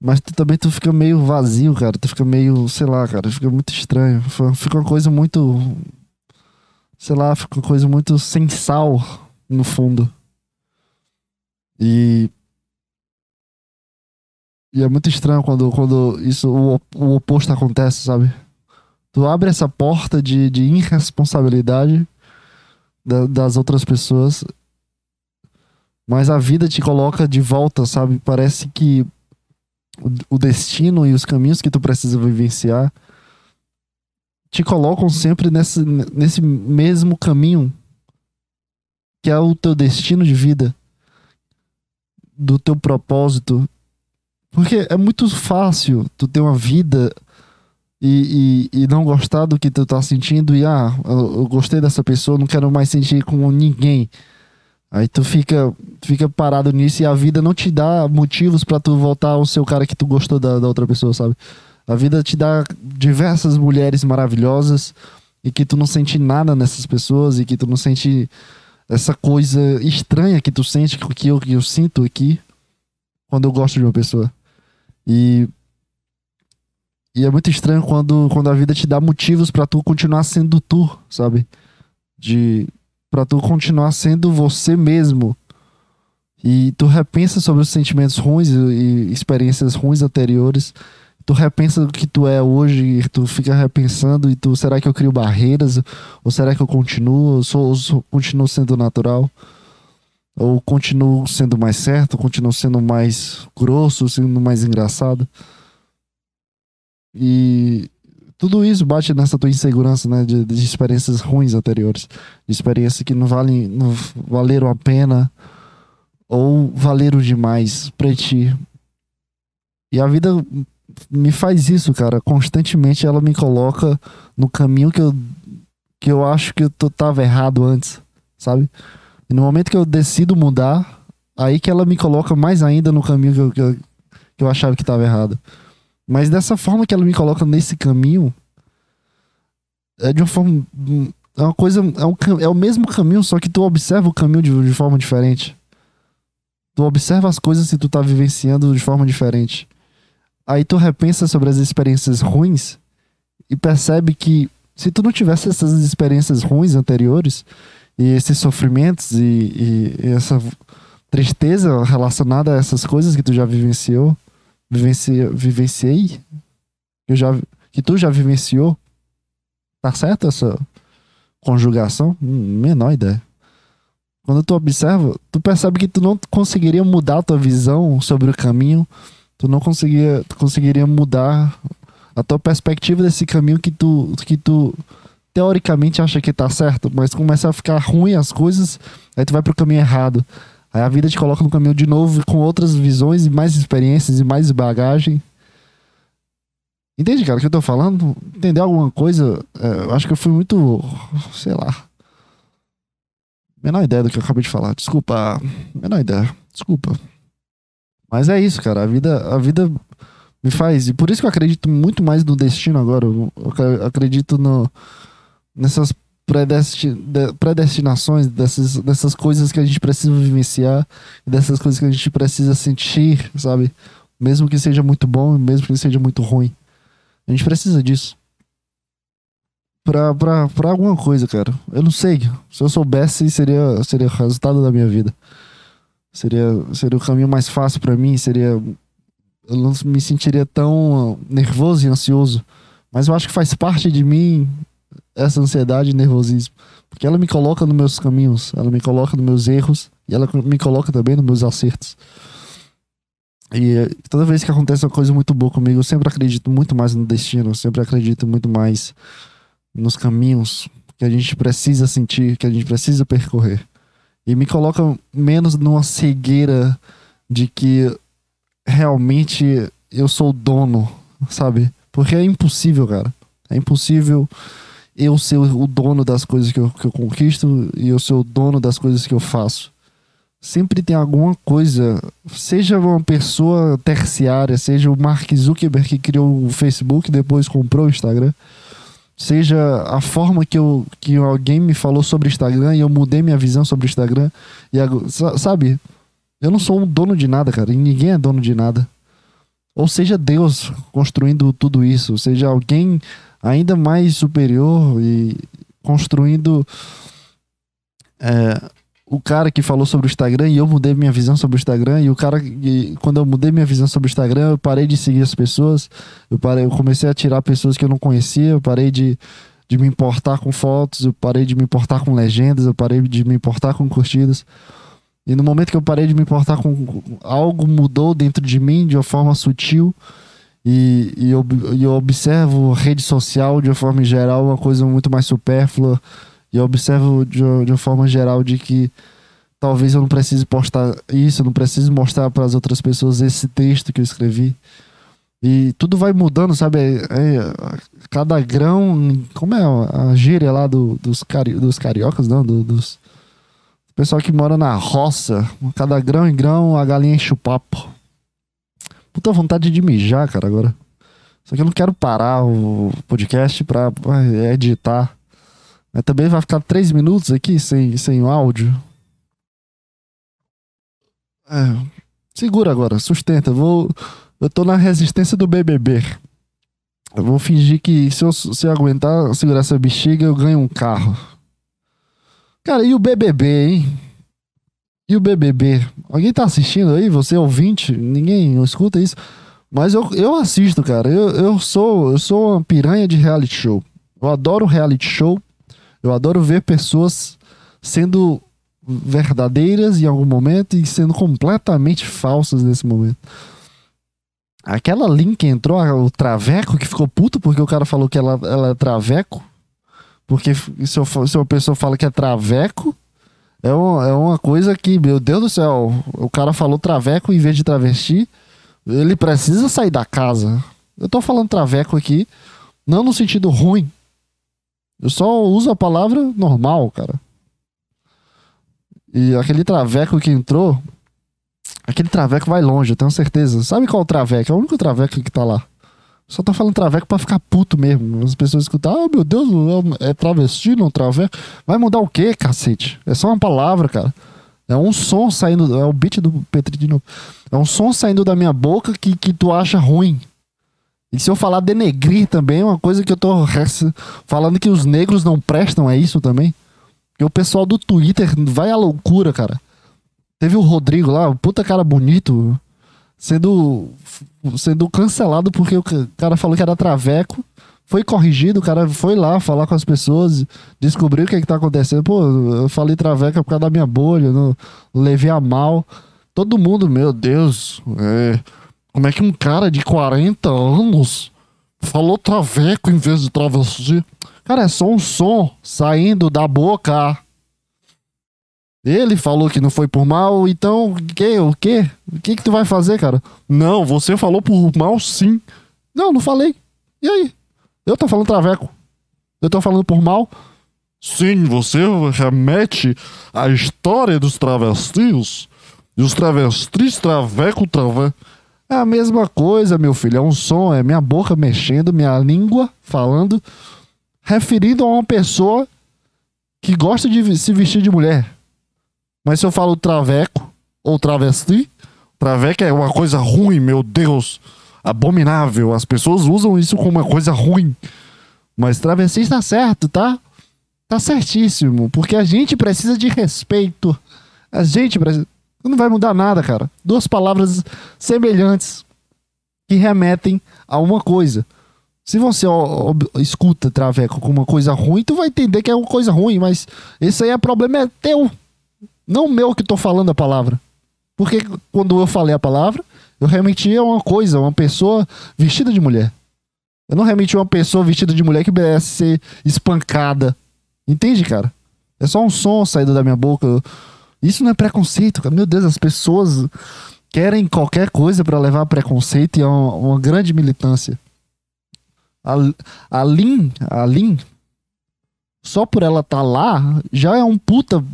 Mas tu também tu fica meio vazio, cara. Tu fica meio, sei lá, cara, fica muito estranho. Fica uma coisa muito. Sei lá, fica uma coisa muito sem sal no fundo. E. E é muito estranho quando, quando isso, o, o oposto acontece, sabe? Tu abre essa porta de, de irresponsabilidade da, das outras pessoas, mas a vida te coloca de volta, sabe? Parece que o, o destino e os caminhos que tu precisa vivenciar te colocam sempre nesse, nesse mesmo caminho que é o teu destino de vida, do teu propósito. Porque é muito fácil tu ter uma vida e, e, e, não gostar do que tu tá sentindo e ah, eu, eu, gostei dessa pessoa, não quero mais sentir com ninguém. Aí tu fica, fica parado nisso e a vida não te dá motivos para tu voltar ao seu cara que tu gostou da, da outra pessoa, sabe? A vida te dá diversas mulheres maravilhosas e que tu não sente nada nessas pessoas e que tu não sente essa coisa estranha que tu sente, que eu, que eu sinto aqui quando eu gosto de uma pessoa. E e é muito estranho quando, quando a vida te dá motivos para tu continuar sendo tu, sabe? De para tu continuar sendo você mesmo. E tu repensa sobre os sentimentos ruins e experiências ruins anteriores. Tu repensa o que tu é hoje, e tu fica repensando e tu, será que eu crio barreiras ou será que eu continuo, ou sou, ou continuo sendo natural? Ou continuo sendo mais certo, continuo sendo mais grosso, sendo mais engraçado? E tudo isso bate nessa tua insegurança, né? De, de experiências ruins anteriores. De experiências que não valem, não valeram a pena ou valeram demais pra ti. E a vida me faz isso, cara. Constantemente ela me coloca no caminho que eu, que eu acho que eu tava errado antes, sabe? E no momento que eu decido mudar, aí que ela me coloca mais ainda no caminho que eu, que eu, que eu achava que tava errado. Mas dessa forma que ela me coloca nesse caminho, é de uma forma é uma coisa. É, um, é o mesmo caminho, só que tu observa o caminho de, de forma diferente. Tu observa as coisas e tu tá vivenciando de forma diferente. Aí tu repensa sobre as experiências ruins e percebe que se tu não tivesse essas experiências ruins anteriores e esses sofrimentos e, e, e essa tristeza relacionada a essas coisas que tu já vivenciou, vivencia, vivenciei, que, já, que tu já vivenciou, tá certo essa conjugação? Hum, menor ideia. Quando tu observa, tu percebe que tu não conseguiria mudar a tua visão sobre o caminho, tu não conseguiria, tu conseguiria mudar a tua perspectiva desse caminho que tu, que tu teoricamente acha que tá certo, mas começa a ficar ruim as coisas, aí tu vai pro caminho errado. Aí a vida te coloca no caminho de novo com outras visões e mais experiências e mais bagagem. Entende, cara, o que eu tô falando? Entender alguma coisa? É, eu acho que eu fui muito. Sei lá. Menor ideia do que eu acabei de falar. Desculpa. Menor ideia. Desculpa. Mas é isso, cara. A vida, a vida me faz. E por isso que eu acredito muito mais no destino agora. Eu acredito no, nessas predestinações, dessas, dessas coisas que a gente precisa vivenciar, dessas coisas que a gente precisa sentir, sabe? Mesmo que seja muito bom, mesmo que seja muito ruim. A gente precisa disso. Pra, pra, pra alguma coisa, cara. Eu não sei. Se eu soubesse, seria, seria o resultado da minha vida. Seria, seria o caminho mais fácil para mim. Seria eu não me sentiria tão nervoso e ansioso. Mas eu acho que faz parte de mim essa ansiedade e nervosismo. Porque ela me coloca nos meus caminhos, ela me coloca nos meus erros e ela me coloca também nos meus acertos. E eh, toda vez que acontece uma coisa muito boa comigo, eu sempre acredito muito mais no destino, eu sempre acredito muito mais nos caminhos que a gente precisa sentir, que a gente precisa percorrer. E me coloca menos numa cegueira de que realmente eu sou o dono, sabe? Porque é impossível, cara. É impossível eu ser o dono das coisas que eu, que eu conquisto e eu ser o dono das coisas que eu faço. Sempre tem alguma coisa, seja uma pessoa terciária, seja o Mark Zuckerberg que criou o Facebook depois comprou o Instagram, seja a forma que, eu, que alguém me falou sobre o Instagram e eu mudei minha visão sobre o Instagram. E, sabe, eu não sou um dono de nada, cara. E ninguém é dono de nada. Ou seja, Deus construindo tudo isso. Seja, alguém ainda mais superior e construindo é, o cara que falou sobre o Instagram e eu mudei minha visão sobre o Instagram e o cara quando eu mudei minha visão sobre o Instagram eu parei de seguir as pessoas eu parei eu comecei a tirar pessoas que eu não conhecia eu parei de, de me importar com fotos eu parei de me importar com legendas eu parei de me importar com curtidas. E no momento que eu parei de me importar com algo mudou dentro de mim de uma forma sutil e, e eu, e eu observo rede social de uma forma geral uma coisa muito mais supérflua e eu observo de, de uma forma geral de que talvez eu não precise postar isso, eu não preciso mostrar para as outras pessoas esse texto que eu escrevi. E tudo vai mudando, sabe? É, é, cada grão. Como é a gíria lá do, dos, cari, dos cariocas, não? Do, dos, pessoal que mora na roça, cada grão em grão, a galinha enche o papo. Puta vontade de mijar, cara, agora. Só que eu não quero parar o podcast pra, pra editar. Mas também vai ficar três minutos aqui sem, sem o áudio. É, segura agora, sustenta. Vou, eu tô na resistência do BBB. Eu vou fingir que se eu, se eu aguentar segurar essa bexiga, eu ganho um carro. Cara, e o BBB, hein? E o BBB? Alguém tá assistindo aí? Você é ouvinte? Ninguém escuta isso? Mas eu, eu assisto, cara. Eu, eu, sou, eu sou uma piranha de reality show. Eu adoro reality show. Eu adoro ver pessoas sendo verdadeiras em algum momento e sendo completamente falsas nesse momento. Aquela Link entrou, o Traveco, que ficou puto porque o cara falou que ela, ela é Traveco. Porque se, eu, se uma pessoa fala que é traveco, é, um, é uma coisa que, meu Deus do céu, o cara falou traveco em vez de travesti, ele precisa sair da casa. Eu tô falando traveco aqui, não no sentido ruim. Eu só uso a palavra normal, cara. E aquele traveco que entrou, aquele traveco vai longe, eu tenho certeza. Sabe qual o traveco? É o único traveco que tá lá. Só tá falando traveco pra ficar puto mesmo. As pessoas escutam, ah, meu Deus, é travesti, não traveco. Vai mudar o quê, cacete? É só uma palavra, cara. É um som saindo. É o beat do Petri de novo. É um som saindo da minha boca que, que tu acha ruim. E se eu falar denegrir também, é uma coisa que eu tô falando que os negros não prestam, é isso também? Porque o pessoal do Twitter vai à loucura, cara. Teve o Rodrigo lá, puta cara bonito, sendo, sendo cancelado porque o cara falou que era traveco. Foi corrigido, o cara foi lá falar com as pessoas, descobriu o que, é que tá acontecendo. Pô, eu falei traveca por causa da minha bolha, não levei a mal. Todo mundo, meu Deus, é, como é que um cara de 40 anos falou traveco em vez de travesti? Cara, é só um som saindo da boca. Ele falou que não foi por mal, então que? O que? O que que tu vai fazer, cara? Não, você falou por mal sim. Não, não falei. E aí? Eu tô falando traveco. Eu tô falando por mal? Sim, você remete à história dos travestis. E os travestis traveco traveco. É a mesma coisa, meu filho. É um som, é minha boca mexendo, minha língua falando, referindo a uma pessoa que gosta de se vestir de mulher. Mas se eu falo traveco ou travesti, traveco é uma coisa ruim, meu Deus. Abominável. As pessoas usam isso como uma coisa ruim. Mas travesti está certo, tá? Tá certíssimo. Porque a gente precisa de respeito. A gente precisa. Não vai mudar nada, cara. Duas palavras semelhantes que remetem a uma coisa. Se você ó, ó, escuta traveco como uma coisa ruim, tu vai entender que é uma coisa ruim, mas esse aí é problema é teu. Não meu que tô falando a palavra. Porque quando eu falei a palavra, eu remeti a uma coisa, uma pessoa vestida de mulher. Eu não a uma pessoa vestida de mulher que merece ser espancada. Entende, cara? É só um som saído da minha boca. Isso não é preconceito, cara. Meu Deus, as pessoas querem qualquer coisa para levar preconceito e é uma, uma grande militância. A, a Lin, a Lin, só por ela estar tá lá, já é um puta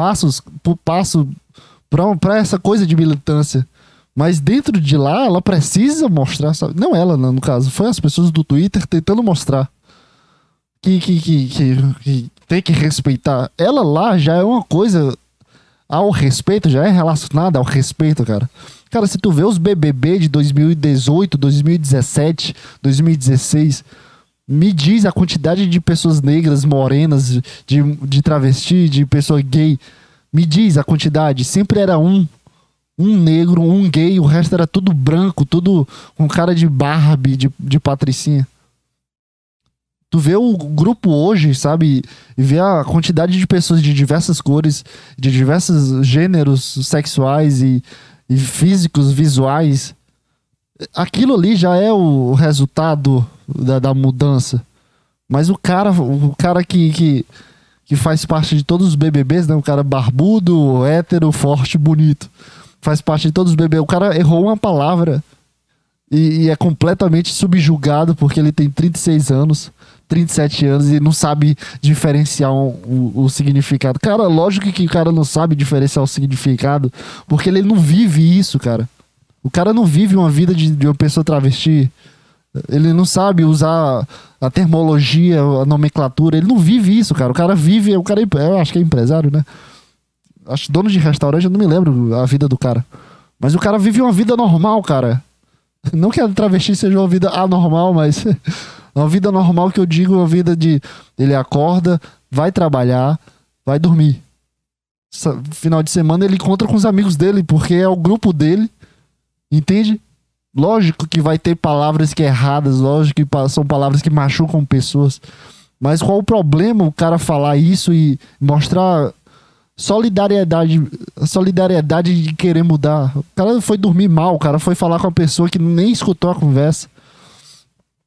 passos, passo para essa coisa de militância. Mas dentro de lá, ela precisa mostrar, sabe? não ela, no caso, foi as pessoas do Twitter tentando mostrar que, que, que, que, que tem que respeitar. Ela lá já é uma coisa ao respeito, já é relacionada ao respeito, cara. Cara, se tu vê os BBB de 2018, 2017, 2016, me diz a quantidade de pessoas negras, morenas, de, de travesti, de pessoa gay. Me diz a quantidade. Sempre era um. Um negro, um gay, o resto era tudo branco, tudo com cara de Barbie, de, de patricinha tu vê o grupo hoje, sabe? E vê a quantidade de pessoas de diversas cores, de diversos gêneros sexuais e, e físicos, visuais. Aquilo ali já é o resultado da, da mudança. Mas o cara, o cara que, que, que faz parte de todos os BBBs, né? O cara barbudo, hétero, forte, bonito. Faz parte de todos os BBBs. O cara errou uma palavra e, e é completamente subjugado porque ele tem 36 anos 37 anos e não sabe diferenciar um, o, o, significado. Cara, lógico que o cara não sabe diferenciar o significado, porque ele não vive isso, cara. O cara não vive uma vida de, de uma pessoa travesti. Ele não sabe usar a termologia, a nomenclatura. Ele não vive isso, cara. O cara vive. O cara, é, eu acho que é empresário, né? Acho dono de restaurante, eu não me lembro a vida do cara. Mas o cara vive uma vida normal, cara. Não que a travesti seja uma vida anormal, mas [LAUGHS] Uma vida normal que eu digo, uma vida de ele acorda, vai trabalhar, vai dormir. Final de semana ele encontra com os amigos dele, porque é o grupo dele. Entende? Lógico que vai ter palavras que é erradas, lógico que são palavras que machucam pessoas. Mas qual o problema o cara falar isso e mostrar solidariedade, solidariedade de querer mudar? O cara foi dormir mal, o cara foi falar com a pessoa que nem escutou a conversa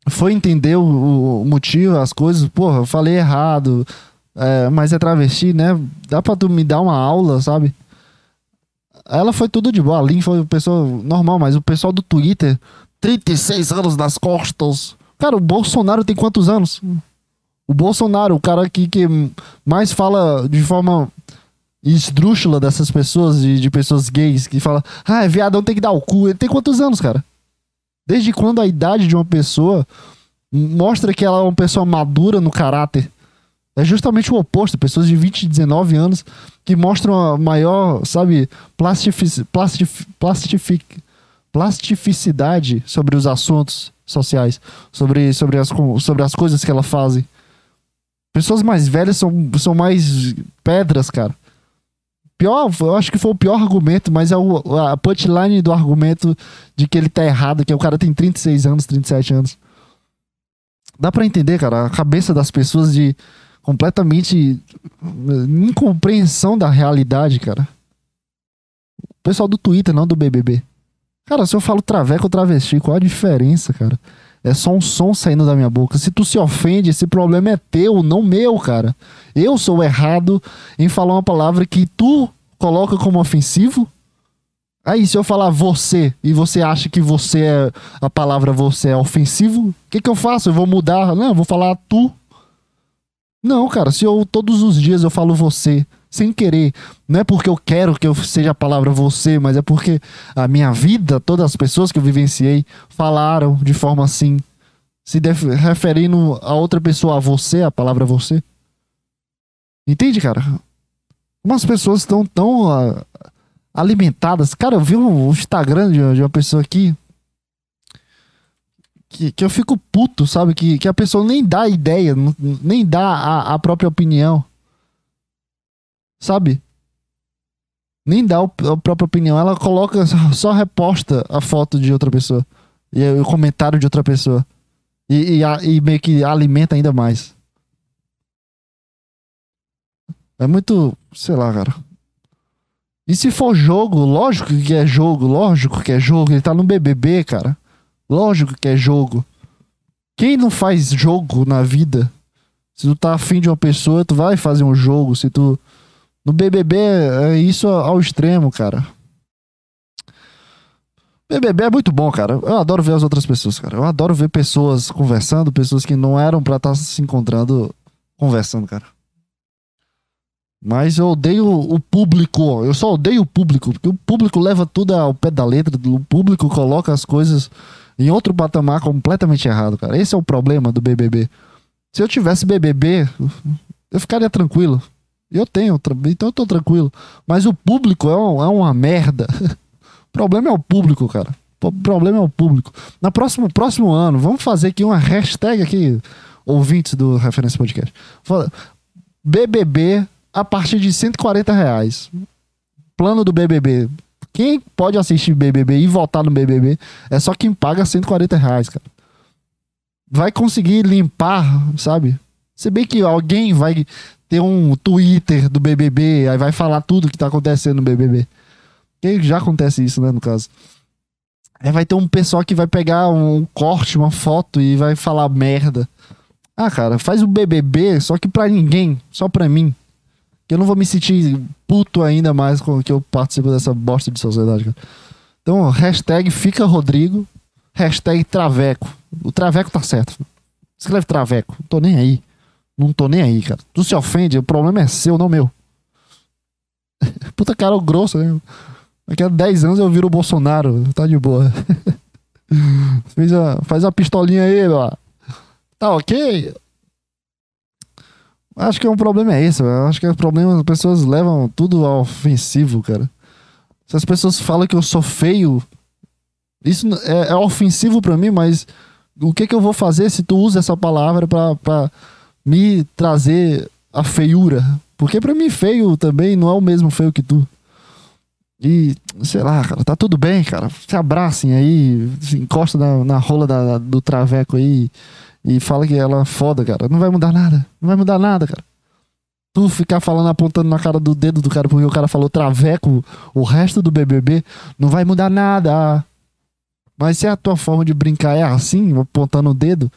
foi entender o, o, motivo, as coisas, porra, eu falei errado, é, mas é travesti, né? Dá pra tu me dar uma aula, sabe? Ela foi tudo de boa, a Lin foi uma pessoa normal, mas o pessoal do Twitter, 36 anos nas costas. Cara, o Bolsonaro tem quantos anos? O Bolsonaro, o cara que, que mais fala de forma esdrúxula dessas pessoas, de, de pessoas gays, que fala, ah, é viadão tem que dar o cu. Ele tem quantos anos, cara? Desde quando a idade de uma pessoa mostra que ela é uma pessoa madura no caráter? É justamente o oposto. Pessoas de 20, 19 anos que mostram a maior, sabe, plastific, plastific, plastific, plastificidade sobre os assuntos sociais, sobre, sobre, as, sobre as coisas que ela fazem. Pessoas mais velhas são, são mais pedras, cara. Pior, eu acho que foi o pior argumento, mas é o, a punchline do argumento de que ele tá errado, que o cara tem 36 anos, 37 anos. Dá para entender, cara, a cabeça das pessoas de completamente incompreensão da realidade, cara. O pessoal do Twitter, não do BBB. Cara, se eu falo traveco ou travesti, qual a diferença, cara? É só um som saindo da minha boca. Se tu se ofende, esse problema é teu, não meu, cara. Eu sou errado em falar uma palavra que tu coloca como ofensivo. Aí, se eu falar você e você acha que você é. A palavra você é ofensivo, o que, que eu faço? Eu vou mudar? Não, eu vou falar tu. Não, cara, se eu todos os dias eu falo você, sem querer, não é porque eu quero que eu seja a palavra você, mas é porque a minha vida, todas as pessoas que eu vivenciei falaram de forma assim, se referindo a outra pessoa, a você, a palavra você. Entende, cara? Umas pessoas estão tão, uh, alimentadas. Cara, eu vi um Instagram de uma pessoa aqui que, que eu fico puto, sabe? Que, que a pessoa nem dá ideia, nem dá a, a própria opinião. Sabe? Nem dá a própria opinião. Ela coloca, só reposta a foto de outra pessoa. E o comentário de outra pessoa. E, e, e meio que alimenta ainda mais. É muito. Sei lá, cara. E se for jogo, lógico que é jogo, lógico que é jogo. Ele tá no BBB, cara. Lógico que é jogo. Quem não faz jogo na vida? Se tu tá afim de uma pessoa, tu vai fazer um jogo. Se tu. No BBB é isso ao extremo, cara. BBB é muito bom, cara. Eu adoro ver as outras pessoas, cara. Eu adoro ver pessoas conversando, pessoas que não eram pra estar tá se encontrando conversando, cara. Mas eu odeio o público. Eu só odeio o público, porque o público leva tudo ao pé da letra. O público coloca as coisas em outro patamar completamente errado, cara. Esse é o problema do BBB. Se eu tivesse BBB, eu ficaria tranquilo. Eu tenho, então eu tô tranquilo. Mas o público é, um, é uma merda. [LAUGHS] o problema é o público, cara. O problema é o público. Na próximo, próximo ano, vamos fazer aqui uma hashtag aqui, ouvintes do Referência Podcast. BBB a partir de 140 reais. Plano do BBB. Quem pode assistir BBB e votar no BBB é só quem paga 140 reais, cara. Vai conseguir limpar, sabe? Se bem que alguém vai ter um Twitter do BBB, aí vai falar tudo que tá acontecendo no BBB. Que já acontece isso, né, no caso. Aí vai ter um pessoal que vai pegar um corte, uma foto e vai falar merda. Ah, cara, faz o BBB só que pra ninguém, só pra mim. Que eu não vou me sentir puto ainda mais com que eu participo dessa bosta de sociedade, cara. Então, hashtag fica Rodrigo, hashtag Traveco. O Traveco tá certo. Escreve Traveco. Não tô nem aí. Não tô nem aí, cara. Tu se ofende, o problema é seu, não meu. [LAUGHS] Puta cara grosso, né? Daqui a 10 anos eu viro o Bolsonaro. Tá de boa. [LAUGHS] faz, a, faz a pistolinha aí, ó. Tá ok? Acho que o é um problema é. Eu acho que o problema as pessoas levam tudo ao ofensivo, cara. Se as pessoas falam que eu sou feio, isso é, é ofensivo para mim, mas o que que eu vou fazer se tu usa essa palavra para me trazer a feiura? Porque para mim feio também não é o mesmo feio que tu. E, sei lá, cara, tá tudo bem, cara. Se abracem aí, se encosta na, na rola da, do traveco aí e fala que ela é foda, cara. Não vai mudar nada. Não vai mudar nada, cara. Tu ficar falando, apontando na cara do dedo do cara porque o cara falou traveco o resto do BBB, não vai mudar nada. Mas se a tua forma de brincar é assim, apontando o dedo,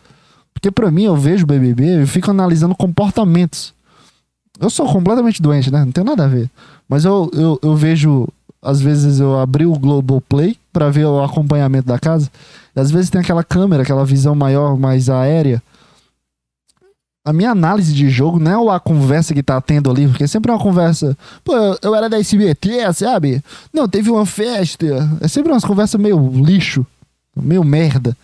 porque pra mim eu vejo o BBB, eu fico analisando comportamentos. Eu sou completamente doente, né? Não tem nada a ver. Mas eu, eu, eu vejo, às vezes eu abri o Globoplay para ver o acompanhamento da casa. Às vezes tem aquela câmera, aquela visão maior, mais aérea. A minha análise de jogo não é a conversa que tá tendo ali, porque sempre é uma conversa. Pô, eu era da SBT, sabe? Não, teve uma festa. É sempre umas conversas meio lixo. meio merda.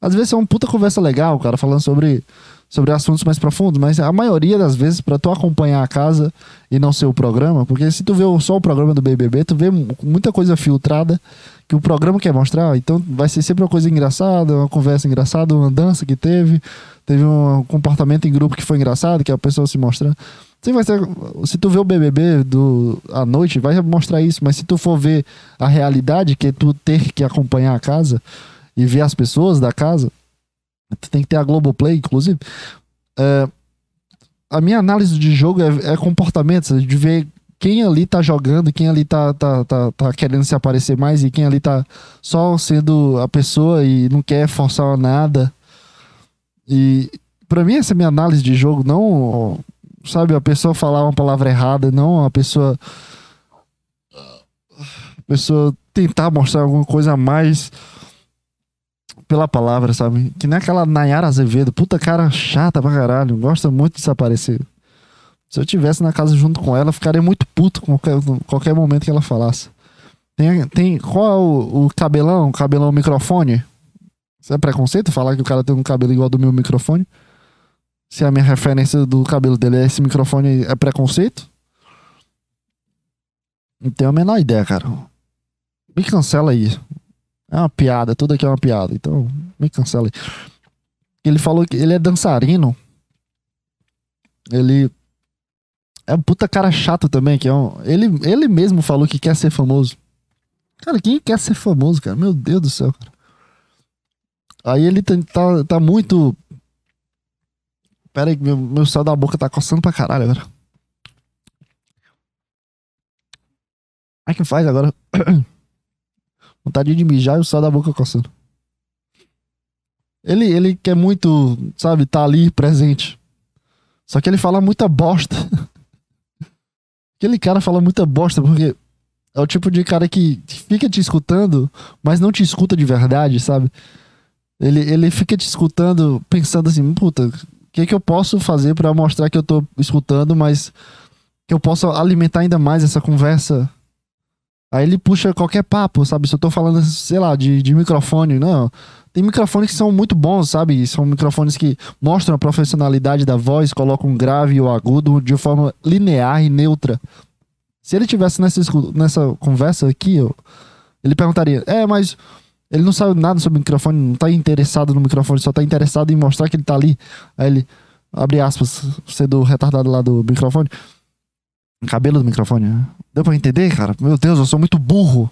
Às vezes é uma puta conversa legal, cara, falando sobre, sobre assuntos mais profundos, mas a maioria das vezes, para tu acompanhar a casa e não ser o programa, porque se tu vê só o programa do BBB, tu vê muita coisa filtrada que o programa quer mostrar, então vai ser sempre uma coisa engraçada, uma conversa engraçada, uma dança que teve, teve um comportamento em grupo que foi engraçado, que a pessoa se mostrando. Sim, vai ser, se tu vê o BBB do, à noite, vai mostrar isso, mas se tu for ver a realidade, que é tu ter que acompanhar a casa, e ver as pessoas da casa, tem que ter a Globoplay, inclusive. É, a minha análise de jogo é, é comportamento, de ver quem ali tá jogando, quem ali tá, tá, tá, tá, querendo se aparecer mais e quem ali tá só sendo a pessoa e não quer forçar nada. E para mim essa é a minha análise de jogo, não, sabe, a pessoa falar uma palavra errada, não a pessoa a pessoa tentar mostrar alguma coisa a mais pela palavra, sabe? Que nem aquela Nayara Azevedo, puta cara chata pra caralho, gosta muito de desaparecer. Se eu tivesse na casa junto com ela, ficaria muito puto com qualquer, qualquer momento que ela falasse. Tem, tem qual é o, o cabelão, cabelão microfone? Isso é preconceito falar que o cara tem um cabelo igual do meu microfone? Se a minha referência do cabelo dele é esse microfone, é preconceito? Não tenho a menor ideia, cara. Me cancela aí. É uma piada, tudo aqui é uma piada. Então, me cancela. Ele falou que ele é dançarino. Ele é um puta cara chato também, que é um, ele, ele mesmo falou que quer ser famoso. Cara, quem quer ser famoso, cara? Meu Deus do céu, cara. Aí ele tá, tá, tá muito. Pera aí, meu, meu céu da boca tá coçando pra caralho agora. Ai que faz agora? [CLEARS THROAT] Vontade de mijar e o céu da boca coçando. Ele, ele quer muito, sabe, tá ali presente. Só que ele fala muita bosta. [LAUGHS] Aquele cara fala muita bosta porque é o tipo de cara que fica te escutando, mas não te escuta de verdade, sabe? Ele, ele fica te escutando pensando assim, puta, o que, que eu posso fazer para mostrar que eu tô escutando, mas que eu possa alimentar ainda mais essa conversa Aí ele puxa qualquer papo, sabe? Se eu tô falando, sei lá, de, de microfone, não. Tem microfones que são muito bons, sabe? São microfones que mostram a profissionalidade da voz, colocam grave e o agudo de forma linear e neutra. Se ele tivesse nessa, nessa conversa aqui, eu, ele perguntaria: É, mas ele não sabe nada sobre microfone, não tá interessado no microfone, só tá interessado em mostrar que ele tá ali. Aí ele, abre aspas, sendo retardado lá do microfone. Cabelo do microfone. Né? Deu pra entender, cara? Meu Deus, eu sou muito burro.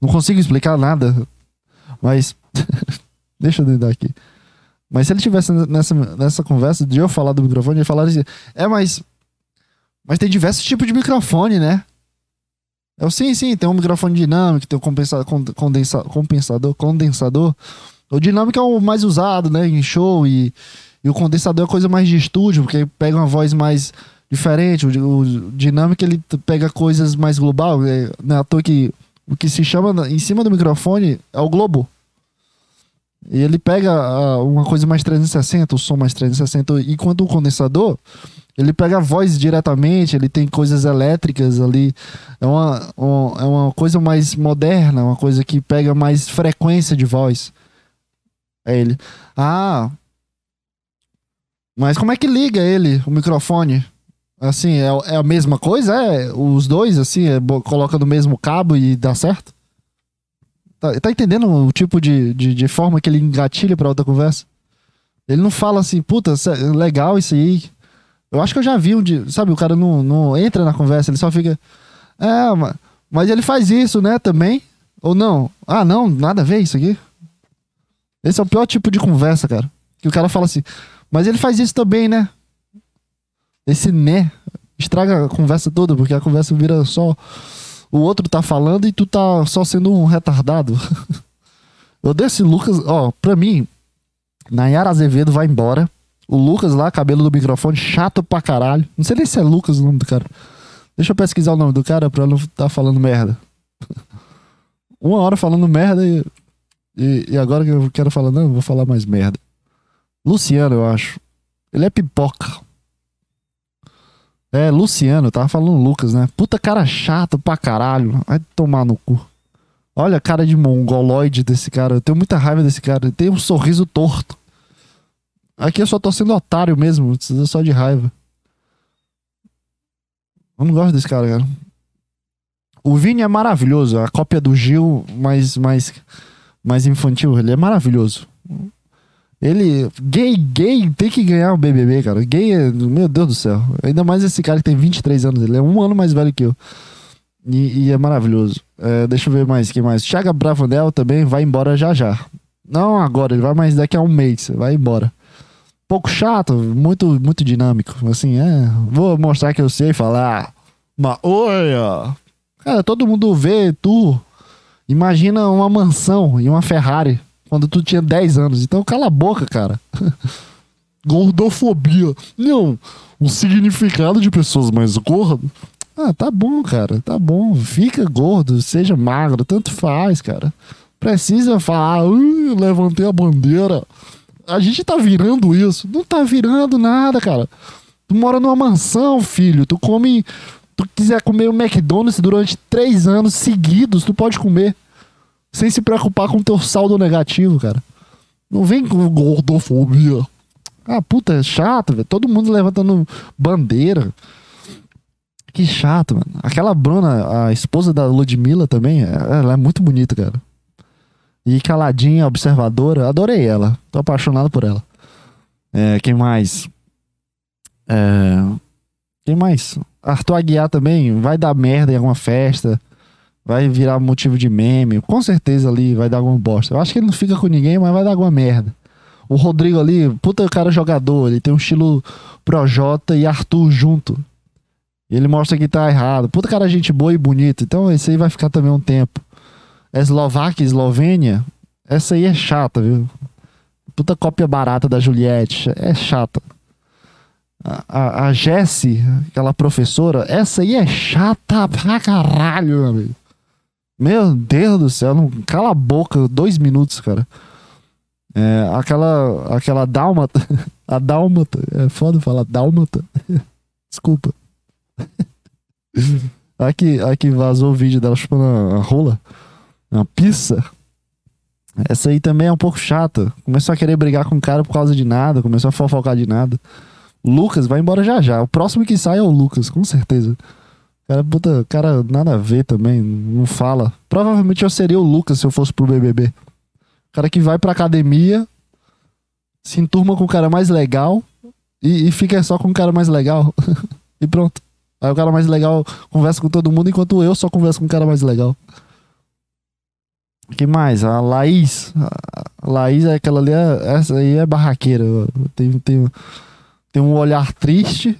Não consigo explicar nada. Mas. [LAUGHS] Deixa eu dar aqui. Mas se ele tivesse nessa, nessa conversa de eu falar do microfone, ele falaria assim: É, mas. Mas tem diversos tipos de microfone, né? Eu, sim, sim, tem um microfone dinâmico, tem um compensa, compensador, condensador. O dinâmico é o mais usado, né? Em show e, e o condensador é coisa mais de estúdio, porque pega uma voz mais diferente. O, o dinâmico ele pega coisas mais global. É, não é à toa que o que se chama em cima do microfone é o globo. E ele pega a, uma coisa mais 360, o som mais 360, enquanto o condensador, ele pega a voz diretamente, ele tem coisas elétricas ali. É uma, uma, é uma coisa mais moderna, uma coisa que pega mais frequência de voz. É ele. Ah. Mas como é que liga ele, o microfone? Assim, é, é a mesma coisa? É? Os dois, assim, é, coloca no mesmo cabo e dá certo? Tá, tá entendendo o tipo de, de, de, forma que ele engatilha pra outra conversa? Ele não fala assim, puta, legal isso aí. Eu acho que eu já vi um de. Sabe, o cara não, não entra na conversa, ele só fica. É, mas, mas ele faz isso, né, também? Ou não? Ah, não, nada a ver isso aqui. Esse é o pior tipo de conversa, cara. Que o cara fala assim, mas ele faz isso também, né? Esse né estraga a conversa toda, porque a conversa vira só. O outro tá falando e tu tá só sendo um retardado. [LAUGHS] Eu desse Lucas, ó, pra mim, Nayara Azevedo vai embora. O Lucas lá, cabelo do microfone, chato pra caralho. Não sei nem se é Lucas o nome do cara. Deixa eu pesquisar o nome do cara pra não estar tá falando merda. [LAUGHS] Uma hora falando merda e, e, e, agora que eu quero falar, não, vou falar mais merda. Luciano, eu acho. Ele é pipoca. É, Luciano, tava falando Lucas, né? Puta cara chato pra caralho. Vai tomar no cu. Olha a cara de mongoloide desse cara. Eu tenho muita raiva desse cara. Ele tem um sorriso torto. Aqui eu só tô sendo otário mesmo. Só de raiva. Eu não gosto desse cara, cara. O Vini é maravilhoso. A cópia do Gil, mais, mais, mais infantil. Ele é maravilhoso. Ele. Gay, gay tem que ganhar o BBB, cara. Gay é. Meu Deus do céu. Ainda mais esse cara que tem 23 anos. Ele é um ano mais velho que eu. E, e é maravilhoso. É, deixa eu ver mais. Quem mais? Chaga Bravanel também vai embora já já. Não agora, ele vai mais daqui a um mês. Vai embora. Pouco chato, muito, muito dinâmico. Assim, é. Vou mostrar que eu sei falar. Mas olha. Cara, todo mundo vê tu. Imagina uma mansão e uma Ferrari quando tu tinha 10 anos. Então cala a boca, cara. [LAUGHS] Gordofobia. Não, o significado de pessoas mais gordas. Ah, tá bom, cara, tá bom. Fica gordo, seja magro, tanto faz, cara. Precisa falar, levantei a bandeira. A gente tá virando isso. Não tá virando nada, cara. Tu mora numa mansão, filho. Tu come. Tu quiser comer o McDonald's durante três anos seguidos, tu pode comer sem se preocupar com teu saldo negativo, cara. Não vem com gordofobia. Ah, puta, é chato, velho. Todo mundo levantando bandeira. Que chato, mano. Aquela Bruna, a esposa da Ludmilla também, ela é muito bonita, cara. E caladinha, observadora. Adorei ela. Tô apaixonado por ela. É, quem mais? É, quem mais? Arthur Aguiar também vai dar merda em alguma festa vai virar motivo de meme. Com certeza ali vai dar alguma bosta. Eu acho que ele não fica com ninguém, mas vai dar alguma merda. O Rodrigo ali, puta cara jogador, ele tem um estilo Projota e Arthur junto. Ele mostra que tá errado. Puta cara gente boa e bonita. Então esse aí vai ficar também um tempo. Eslováquia, Eslovênia, essa aí é chata, viu? Puta cópia barata da Juliette. É chata. A, a, a Jessie, aquela professora, essa aí é chata pra caralho, meu amigo. Meu Deus do céu, não, cala a boca, dois minutos, cara. É, aquela, aquela dálmata, [LAUGHS] a dálmata, é foda falar dálmata. [LAUGHS] Desculpa. [LAUGHS] Aqui, aqui vazou o vídeo dela chupando a rola, uma pizza. Essa aí também é um pouco chata. Começou a querer brigar com o cara por causa de nada, começou a fofocar de nada. Lucas vai embora já já. O próximo que sai é o Lucas, com certeza. Cara, puta, cara, nada a ver também, não fala. Provavelmente eu seria o Lucas se eu fosse pro BBB. Cara que vai pra academia, se enturma com o cara mais legal e, e fica só com o cara mais legal. [LAUGHS] e pronto. Aí o cara mais legal conversa com todo mundo, enquanto eu só converso com o cara mais legal. que mais? A Laís. A Laís é aquela ali, é, essa aí é barraqueira. Tem, tem, tem um olhar triste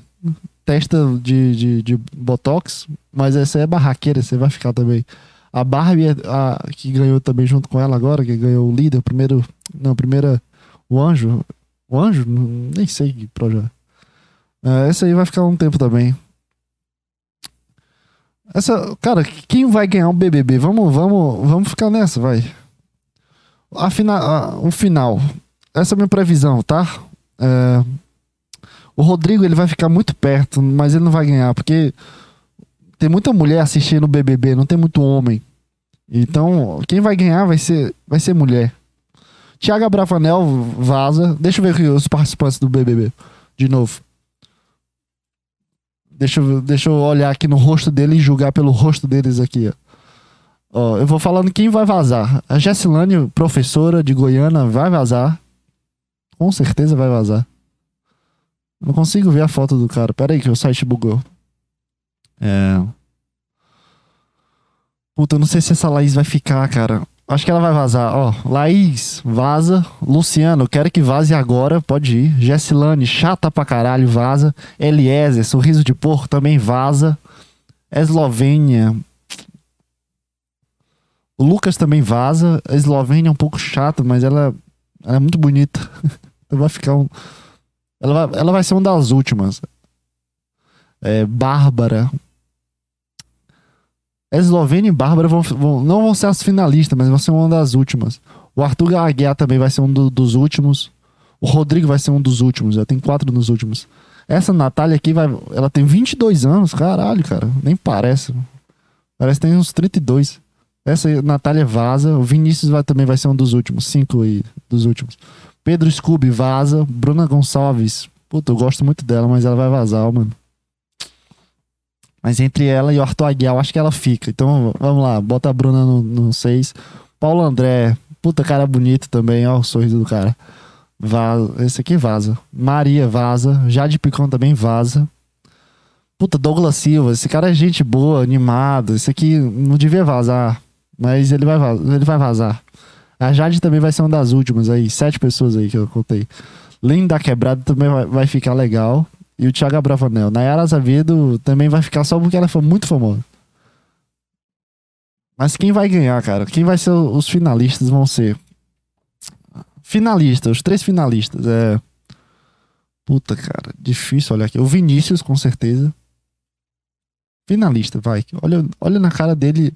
testa de, de, de Botox, mas essa é barraqueira, você vai ficar também. A Barbie, a, que ganhou também junto com ela agora, que ganhou o líder, o primeiro. Não, primeira. O Anjo. O Anjo? Nem sei que projeto. É, essa aí vai ficar um tempo também. Essa, cara, quem vai ganhar o BBB? Vamos, vamos, vamos ficar nessa, vai. A, o final. Essa é a minha previsão, tá? É, o Rodrigo ele vai ficar muito perto, mas ele não vai ganhar, porque tem muita mulher assistindo o BBB, não tem muito homem. Então, quem vai ganhar vai ser, vai ser mulher. Tiago Bravanel vaza. Deixa eu ver os participantes do BBB. De novo. Deixa eu, deixa eu olhar aqui no rosto dele e julgar pelo rosto deles aqui. Ó. ó eu vou falando quem vai vazar. A Jessilane, professora de Goiânia, vai vazar. Com certeza vai vazar. Não consigo ver a foto do cara. Pera aí que o site bugou. É. Puta, eu não sei se essa Laís vai ficar, cara. Acho que ela vai vazar. Ó, Laís, vaza. Luciano, quero que vaze agora. Pode ir. Jessilane, chata pra caralho, vaza. Eliezer, sorriso de porco, também vaza. Eslovênia. O Lucas também vaza. A Eslovênia é um pouco chata, mas ela, ela é muito bonita. [LAUGHS] então vai ficar um. Ela vai, ela vai ser uma das últimas. É, Bárbara. Eslovênia e Bárbara vão, vão, não vão ser as finalistas, mas vão ser uma das últimas. O Arthur Aguiar também vai ser um do, dos últimos. O Rodrigo vai ser um dos últimos. Já tem quatro nos últimos. Essa Natália aqui vai. Ela tem 22 anos. Caralho, cara. Nem parece. Parece que tem uns 32. Essa Natália vaza. O Vinícius vai, também vai ser um dos últimos. Cinco e dos últimos. Pedro Scooby vaza. Bruna Gonçalves. Puta, eu gosto muito dela, mas ela vai vazar, mano. Mas entre ela e o Arthur Aguiar, eu acho que ela fica. Então vamos lá, bota a Bruna no 6. Paulo André, puta cara bonito também, ó, o sorriso do cara. Vaza. Esse aqui vaza. Maria vaza. Jade Picon também vaza. Puta, Douglas Silva, esse cara é gente boa, animado. Esse aqui não devia vazar. Mas ele vai, vazar, ele vai vazar. A Jade também vai ser uma das últimas aí. Sete pessoas aí que eu contei. Linda Quebrada também vai, vai ficar legal. E o Thiago Bravanel. Nayara Azevedo também vai ficar só porque ela foi muito famosa. Mas quem vai ganhar, cara? Quem vai ser os finalistas vão ser. Finalistas, os três finalistas. É. Puta, cara, difícil olhar aqui. O Vinícius, com certeza. Finalista, vai. Olha, olha na cara dele.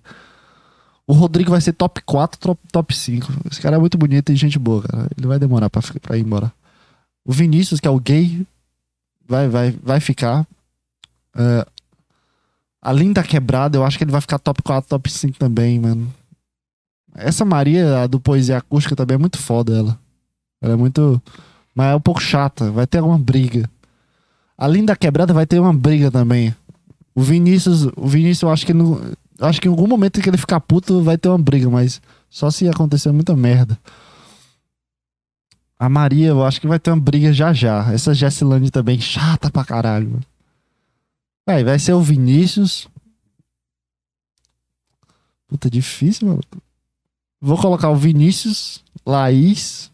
O Rodrigo vai ser top 4, top, top 5. Esse cara é muito bonito e gente boa, cara. Ele vai demorar pra, pra ir embora. O Vinícius, que é o gay, vai, vai, vai ficar. Uh, a Linda Quebrada, eu acho que ele vai ficar top 4, top 5 também, mano. Essa Maria, a do Poesia Acústica, também é muito foda, ela. Ela é muito. Mas é um pouco chata. Vai ter alguma briga. A Linda Quebrada vai ter uma briga também. O Vinícius, o Vinícius, eu acho que não, acho que em algum momento que ele ficar puto vai ter uma briga, mas só se acontecer muita merda. A Maria, eu acho que vai ter uma briga já já. Essa Jessilane também chata pra caralho. Vai, vai ser o Vinícius. Puta, difícil, mano. Vou colocar o Vinícius, Laís.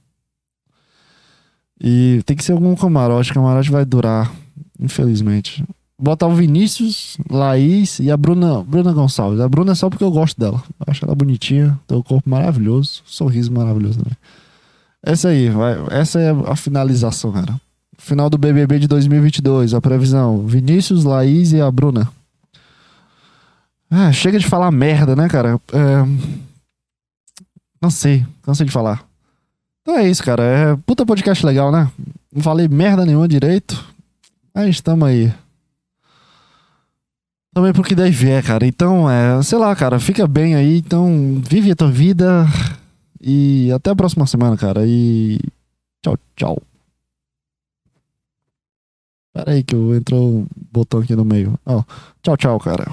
E tem que ser algum camarote. Camarote vai durar, infelizmente botar o Vinícius, Laís e a Bruna, Bruna Gonçalves. A Bruna é só porque eu gosto dela. Acho ela bonitinha, tem o um corpo maravilhoso, sorriso maravilhoso também. Essa aí, vai, essa é a finalização, cara. Final do BBB de 2022, a previsão: Vinícius, Laís e a Bruna. Ah, chega de falar merda, né, cara? É... Não sei, cansei de falar. Então é isso, cara. É puta podcast legal, né? Não falei merda nenhuma direito. Mas estamos aí. Também porque daí vier, cara. Então, é, sei lá, cara, fica bem aí. Então, vive a tua vida. E até a próxima semana, cara. E tchau, tchau. Pera aí que entrou um botão aqui no meio. Ó, tchau, tchau, cara.